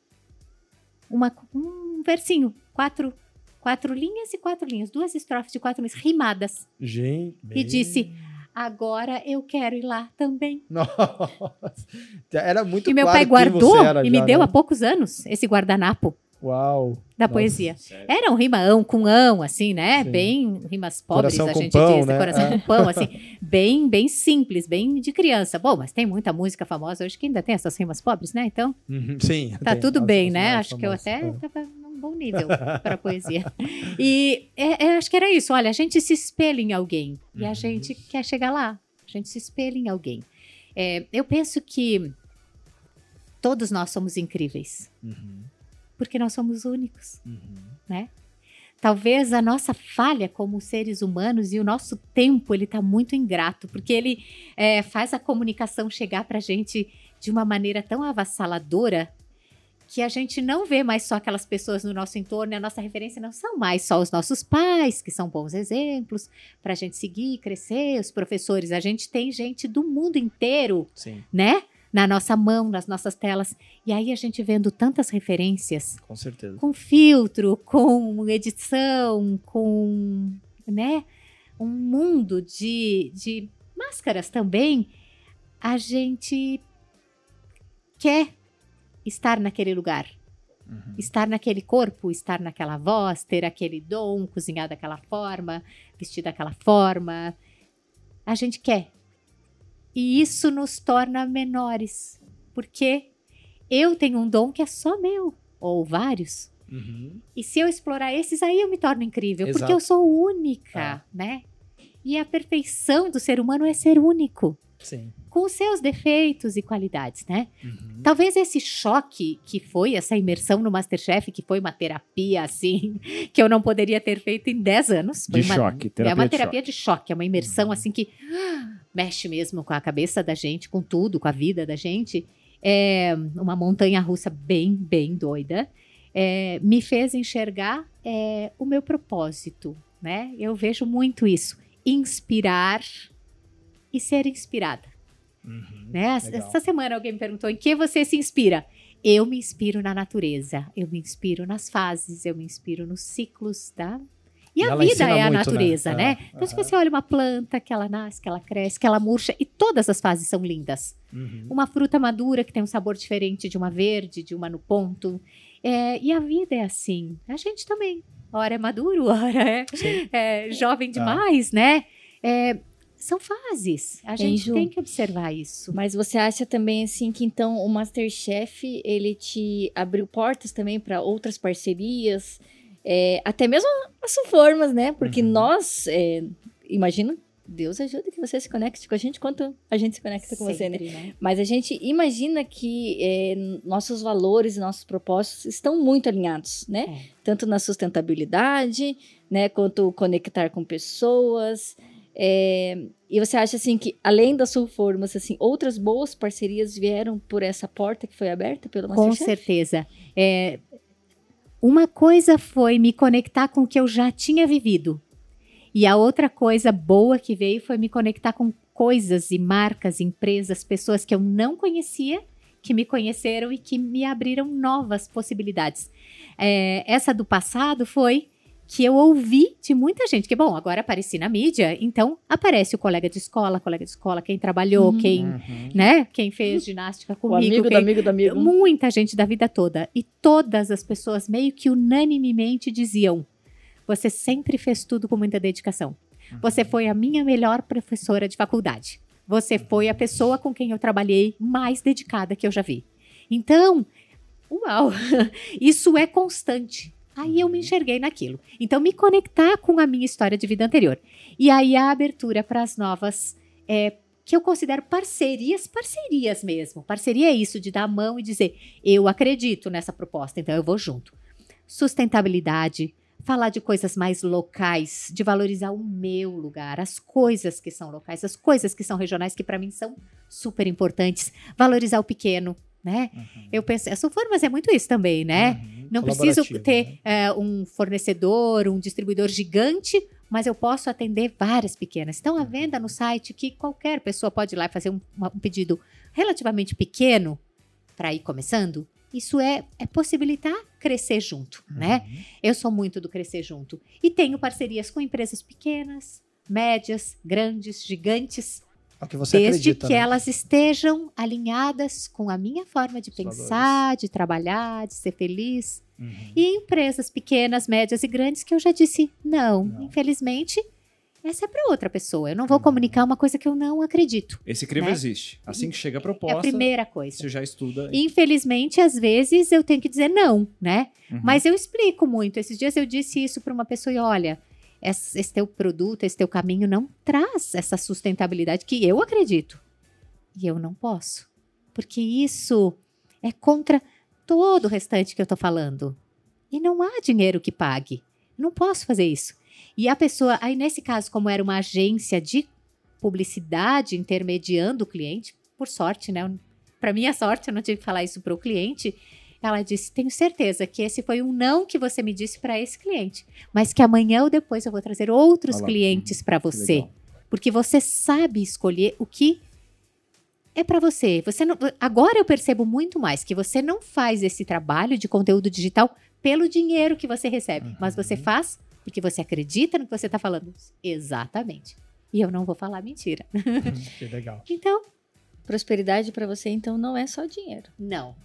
uma, um versinho, quatro, quatro linhas e quatro linhas, duas estrofes de quatro linhas, rimadas. Gente. E disse: Agora eu quero ir lá também. Nossa. Era muito e meu claro pai guardou e me já, deu né? há poucos anos esse guardanapo Uau. da Nossa. poesia. Era um rimaão com ão, assim, né? Sim. Bem rimas pobres, Coração a gente pão, diz, né? coração É. com pão, assim, bem, bem simples, bem de criança. Bom, mas tem muita música famosa hoje que ainda tem essas rimas pobres, né? Então, Uhum, Sim. tá tem tudo bem, né? Acho que eu famosas. até É. tava bom nível para poesia. E é, é, acho que era isso. Olha, a gente se espelha em alguém e a Uhum. gente quer chegar lá. A gente se espelha em alguém. É, eu penso que todos nós somos incríveis, Uhum, porque nós somos únicos. uhum. Talvez a nossa falha como seres humanos e o nosso tempo ele está muito ingrato, porque ele é, faz a comunicação chegar para a gente de uma maneira tão avassaladora que a gente não vê mais só aquelas pessoas no nosso entorno e a nossa referência não são mais só os nossos pais, que são bons exemplos para a gente seguir, crescer, os professores. A gente tem gente do mundo inteiro Sim, né? Na nossa mão, nas nossas telas. E aí a gente vendo tantas referências, com certeza. com filtro, com edição, com, né? Um mundo de, de máscaras também. A gente quer estar naquele lugar, Uhum. estar naquele corpo, estar naquela voz, ter aquele dom, cozinhar daquela forma, vestir daquela forma. A gente quer. E isso nos torna menores, porque eu tenho um dom que é só meu, ou vários. Uhum. E se eu explorar esses, aí eu me torno incrível, Exato. porque eu sou única, né? E a perfeição do ser humano é ser único, Sim. com os seus defeitos e qualidades, né? Uhum. Talvez esse choque que foi essa imersão no Masterchef, que foi uma terapia assim, que eu não poderia ter feito em 10 anos. Foi De uma, choque, É terapia uma de terapia de choque, é uma imersão Uhum. assim que ah, mexe mesmo com a cabeça da gente, com tudo, com a vida da gente. É uma montanha russa bem, bem doida. É, me fez enxergar é, o meu propósito, né? Eu vejo muito isso. Inspirar e ser inspirada. Uhum. Né? Legal. Essa semana alguém me perguntou em que você se inspira. Eu me inspiro na natureza, eu me inspiro nas fases, eu me inspiro nos ciclos, tá? E, E a vida é a muito, né? natureza, É, né? Então, se aham. você olha uma planta, que ela nasce, que ela cresce, que ela murcha, e todas as fases são lindas. Uhum. Uma fruta madura que tem um sabor diferente de uma verde, de uma no ponto. É, e a vida é assim. A gente também. Hora é maduro, hora é, é jovem Ah. demais, né? É, são fases. A gente tem que observar isso. Mas você acha também assim que então o Masterchef ele te abriu portas também para outras parcerias, é, até mesmo as formas, né? Porque Uhum. nós, é, imagina, Deus ajuda que você se conecte com a gente quanto a gente se conecta com você, né? Né? Mas a gente imagina que é, nossos valores e nossos propósitos estão muito alinhados, né? É. Tanto na sustentabilidade, né? Quanto conectar com pessoas. É, e você acha assim que além da Sulformas, assim, outras boas parcerias vieram por essa porta que foi aberta pelo Com Masterchef? certeza. É, uma coisa foi me conectar com o que eu já tinha vivido. E a outra coisa boa que veio foi me conectar com coisas e marcas, empresas, pessoas que eu não conhecia, que me conheceram e que me abriram novas possibilidades. É, essa do passado foi que eu ouvi de muita gente, que bom, agora apareci na mídia, então aparece o colega de escola, colega de escola, quem trabalhou, Uhum. quem, Uhum. né, quem fez ginástica O comigo, amigo do quem amigo do amigo. Muita gente da vida toda. E todas as pessoas meio que unanimemente diziam: Você sempre fez tudo com muita dedicação. Você foi a minha melhor professora de faculdade. Você foi a pessoa com quem eu trabalhei mais dedicada que eu já vi. Então, uau, isso é constante. Aí eu me enxerguei naquilo. Então, me conectar com a minha história de vida anterior. E aí a abertura para as novas, é, que eu considero parcerias, parcerias mesmo. Parceria é isso, de dar a mão e dizer, eu acredito nessa proposta, então eu vou junto. Sustentabilidade, falar de coisas mais locais, de valorizar o meu lugar, as coisas que são locais, as coisas que são regionais, que para mim são super importantes. Valorizar o pequeno, né? Eu penso, a Sulformas é muito isso também, né? Uhum. Não preciso ter né? é, um fornecedor, um distribuidor gigante, mas eu posso atender várias pequenas. Estão à venda no site que qualquer pessoa pode ir lá e fazer um, um pedido relativamente pequeno para ir começando. Isso é, é possibilitar crescer junto, né? Uhum. Eu sou muito do crescer junto. E tenho parcerias com empresas pequenas, médias, grandes, gigantes, É que você desde acredita, que né? elas estejam alinhadas com a minha forma de Os pensar, de trabalhar, de ser feliz. Uhum. E empresas pequenas, médias e grandes que eu já disse não. Não. Infelizmente, essa é para outra pessoa. Eu não vou Uhum. comunicar uma coisa que eu não acredito. Esse crivo Né? existe. Assim que chega a É proposta, a primeira coisa. você já estuda. Infelizmente, às vezes eu tenho que dizer não, né? Uhum. Mas eu explico muito. Esses dias eu disse isso para uma pessoa e olha, esse, teu produto, esse teu caminho não traz essa sustentabilidade que eu acredito. E eu não posso. Porque isso é contra todo o restante que eu tô falando. E não há dinheiro que pague. Não posso fazer isso. E a pessoa, aí nesse caso, como era uma agência de publicidade intermediando o cliente, por sorte, né? Para minha sorte, eu não tive que falar isso para o cliente. Ela disse: Tenho certeza que esse foi um não que você me disse para esse cliente, mas que amanhã ou depois eu vou trazer outros Olha lá. clientes para Que você, legal. porque você sabe escolher o que é para você. Você não, agora eu percebo muito mais que você não faz esse trabalho de conteúdo digital pelo dinheiro que você recebe, Uhum. mas você faz porque você acredita no que você está falando. Exatamente. E eu não vou falar mentira. Que legal. Então, Prosperidade para você, então, não é só dinheiro. Não.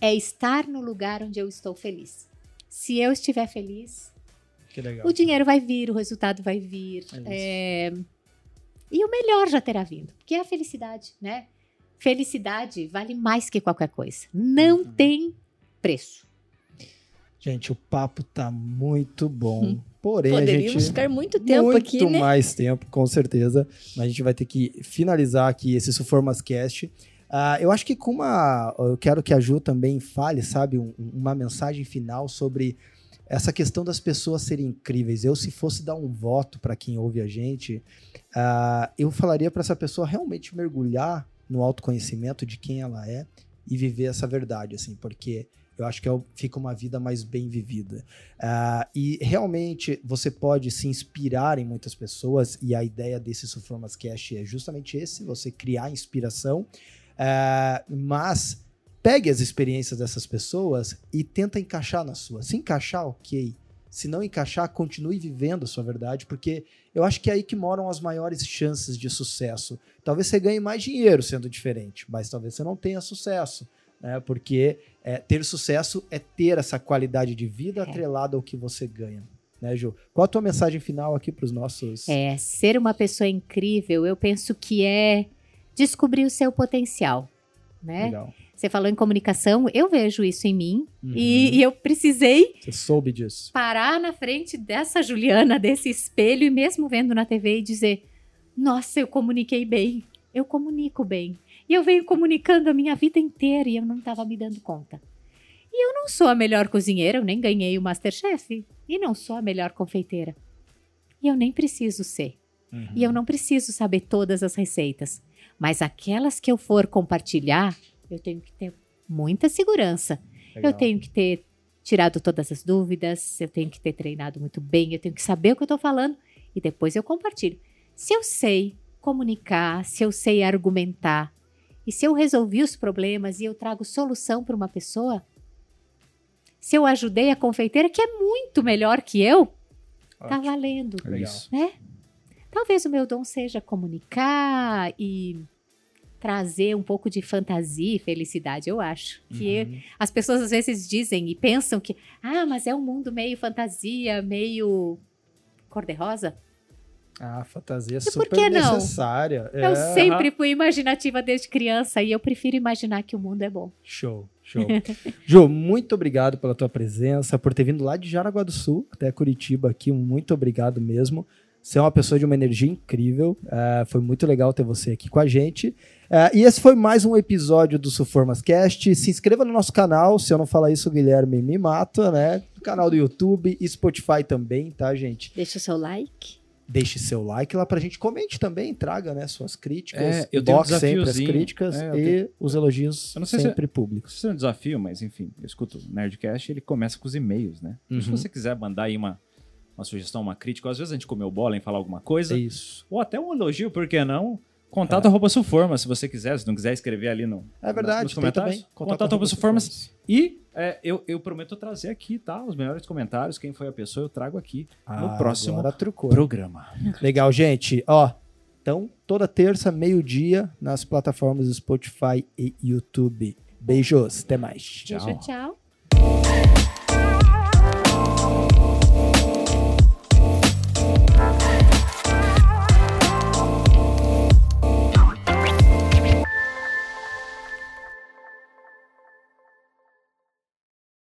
É estar no lugar onde eu estou feliz. Se eu estiver feliz, Que legal. o dinheiro vai vir, o resultado vai vir. É é, E o melhor já terá vindo, que é a felicidade, né? Felicidade vale mais que qualquer coisa. Não Uhum. tem preço. Gente, o papo tá muito bom. Hum. Porém, a Poderíamos gente... ficar muito tempo muito aqui, né? mais tempo, com certeza. Mas a gente vai ter que finalizar aqui esse Suformas Ah, eu acho que com uma. Eu quero que a Ju também fale, sabe, um- uma mensagem final sobre essa questão das pessoas serem incríveis. Eu, se fosse dar um voto para quem ouve a gente, ah, eu falaria para essa pessoa realmente mergulhar no autoconhecimento de quem ela é e viver essa verdade, assim, porque eu acho que é fica uma vida mais bem vivida. Ah, e realmente você pode se inspirar em muitas pessoas, e a ideia desse Suformas Cast é justamente esse: você criar inspiração. Ah, mas pegue as experiências dessas pessoas e tenta encaixar na sua. Se encaixar, ok. Se não encaixar, continue vivendo a sua verdade, porque eu acho que é aí que moram as maiores chances de sucesso. Talvez você ganhe mais dinheiro sendo diferente, mas talvez você não tenha sucesso. Né? Porque é, ter sucesso é ter essa qualidade de vida É. atrelada ao que você ganha. Né, Ju? Qual a tua mensagem final aqui para os nossos. É, ser uma pessoa incrível, eu penso que é descobrir o seu potencial, né? Legal. Você falou em comunicação, eu vejo isso em mim Uhum. e, e eu precisei Você soube disso. parar na frente dessa Juliana, desse espelho e mesmo vendo na TV e dizer: Nossa, eu comuniquei bem, eu comunico bem. E eu venho comunicando a minha vida inteira e eu não estava me dando conta. E eu não sou a melhor cozinheira, eu nem ganhei o Masterchef. E não sou a melhor confeiteira. E eu nem preciso ser. E eu não preciso saber todas as receitas. Mas aquelas que eu for compartilhar, eu tenho que ter muita segurança. Legal. Eu tenho que ter tirado todas as dúvidas, eu tenho que ter treinado muito bem, eu tenho que saber o que eu estou falando e depois eu compartilho. Se eu sei comunicar, se eu sei argumentar e se eu resolvi os problemas e eu trago solução para uma pessoa, se eu ajudei a confeiteira, que é muito melhor que eu, tá Ótimo. valendo, Legal. Isso. né? Talvez o meu dom seja comunicar e trazer um pouco de fantasia e felicidade, eu acho. Que Uhum. as pessoas às vezes dizem e pensam que, ah, mas é um mundo meio fantasia, meio cor-de-rosa. Ah, fantasia por super necessária. Eu É. sempre fui imaginativa desde criança e eu prefiro imaginar que o mundo é bom. Show, show. Ju, muito obrigado pela tua presença, por ter vindo lá de Jaraguá do Sul até Curitiba aqui. Muito obrigado mesmo. Você é uma pessoa de uma energia incrível. eh, foi muito legal ter você aqui com a gente. Eh, e esse foi mais um episódio do Suformas Cast. Se inscreva no nosso canal. Se eu não falar isso, o Guilherme me mata, né? Canal do YouTube e Spotify também, tá, gente? Deixa o seu like. Deixe seu like lá pra gente. Comente também, traga né, suas críticas. É, eu tenho um sempre as críticas É, e tenho- os elogios Eu não sei se- sempre públicos. Isso é um desafio, mas enfim, eu escuto o Nerdcast ele começa com os e-mails, né? Então, Se Uhum. você quiser mandar aí uma, uma sugestão, uma crítica, às vezes a gente comeu bola em falar alguma coisa, É isso. ou até um elogio, por que não? Contato arroba Suforma, se você quiser, se não quiser escrever ali no, É verdade, nos tem comentários. também. Contato, arroba Suformas. E é, eu, eu prometo trazer aqui, tá? Os melhores comentários, quem foi a pessoa, eu trago aqui no Ah, próximo Agora trucou. programa. Legal, gente. Ó, então, toda terça, meio-dia, nas plataformas Spotify e YouTube. Beijos, até mais. Beijo, Tchau. tchau.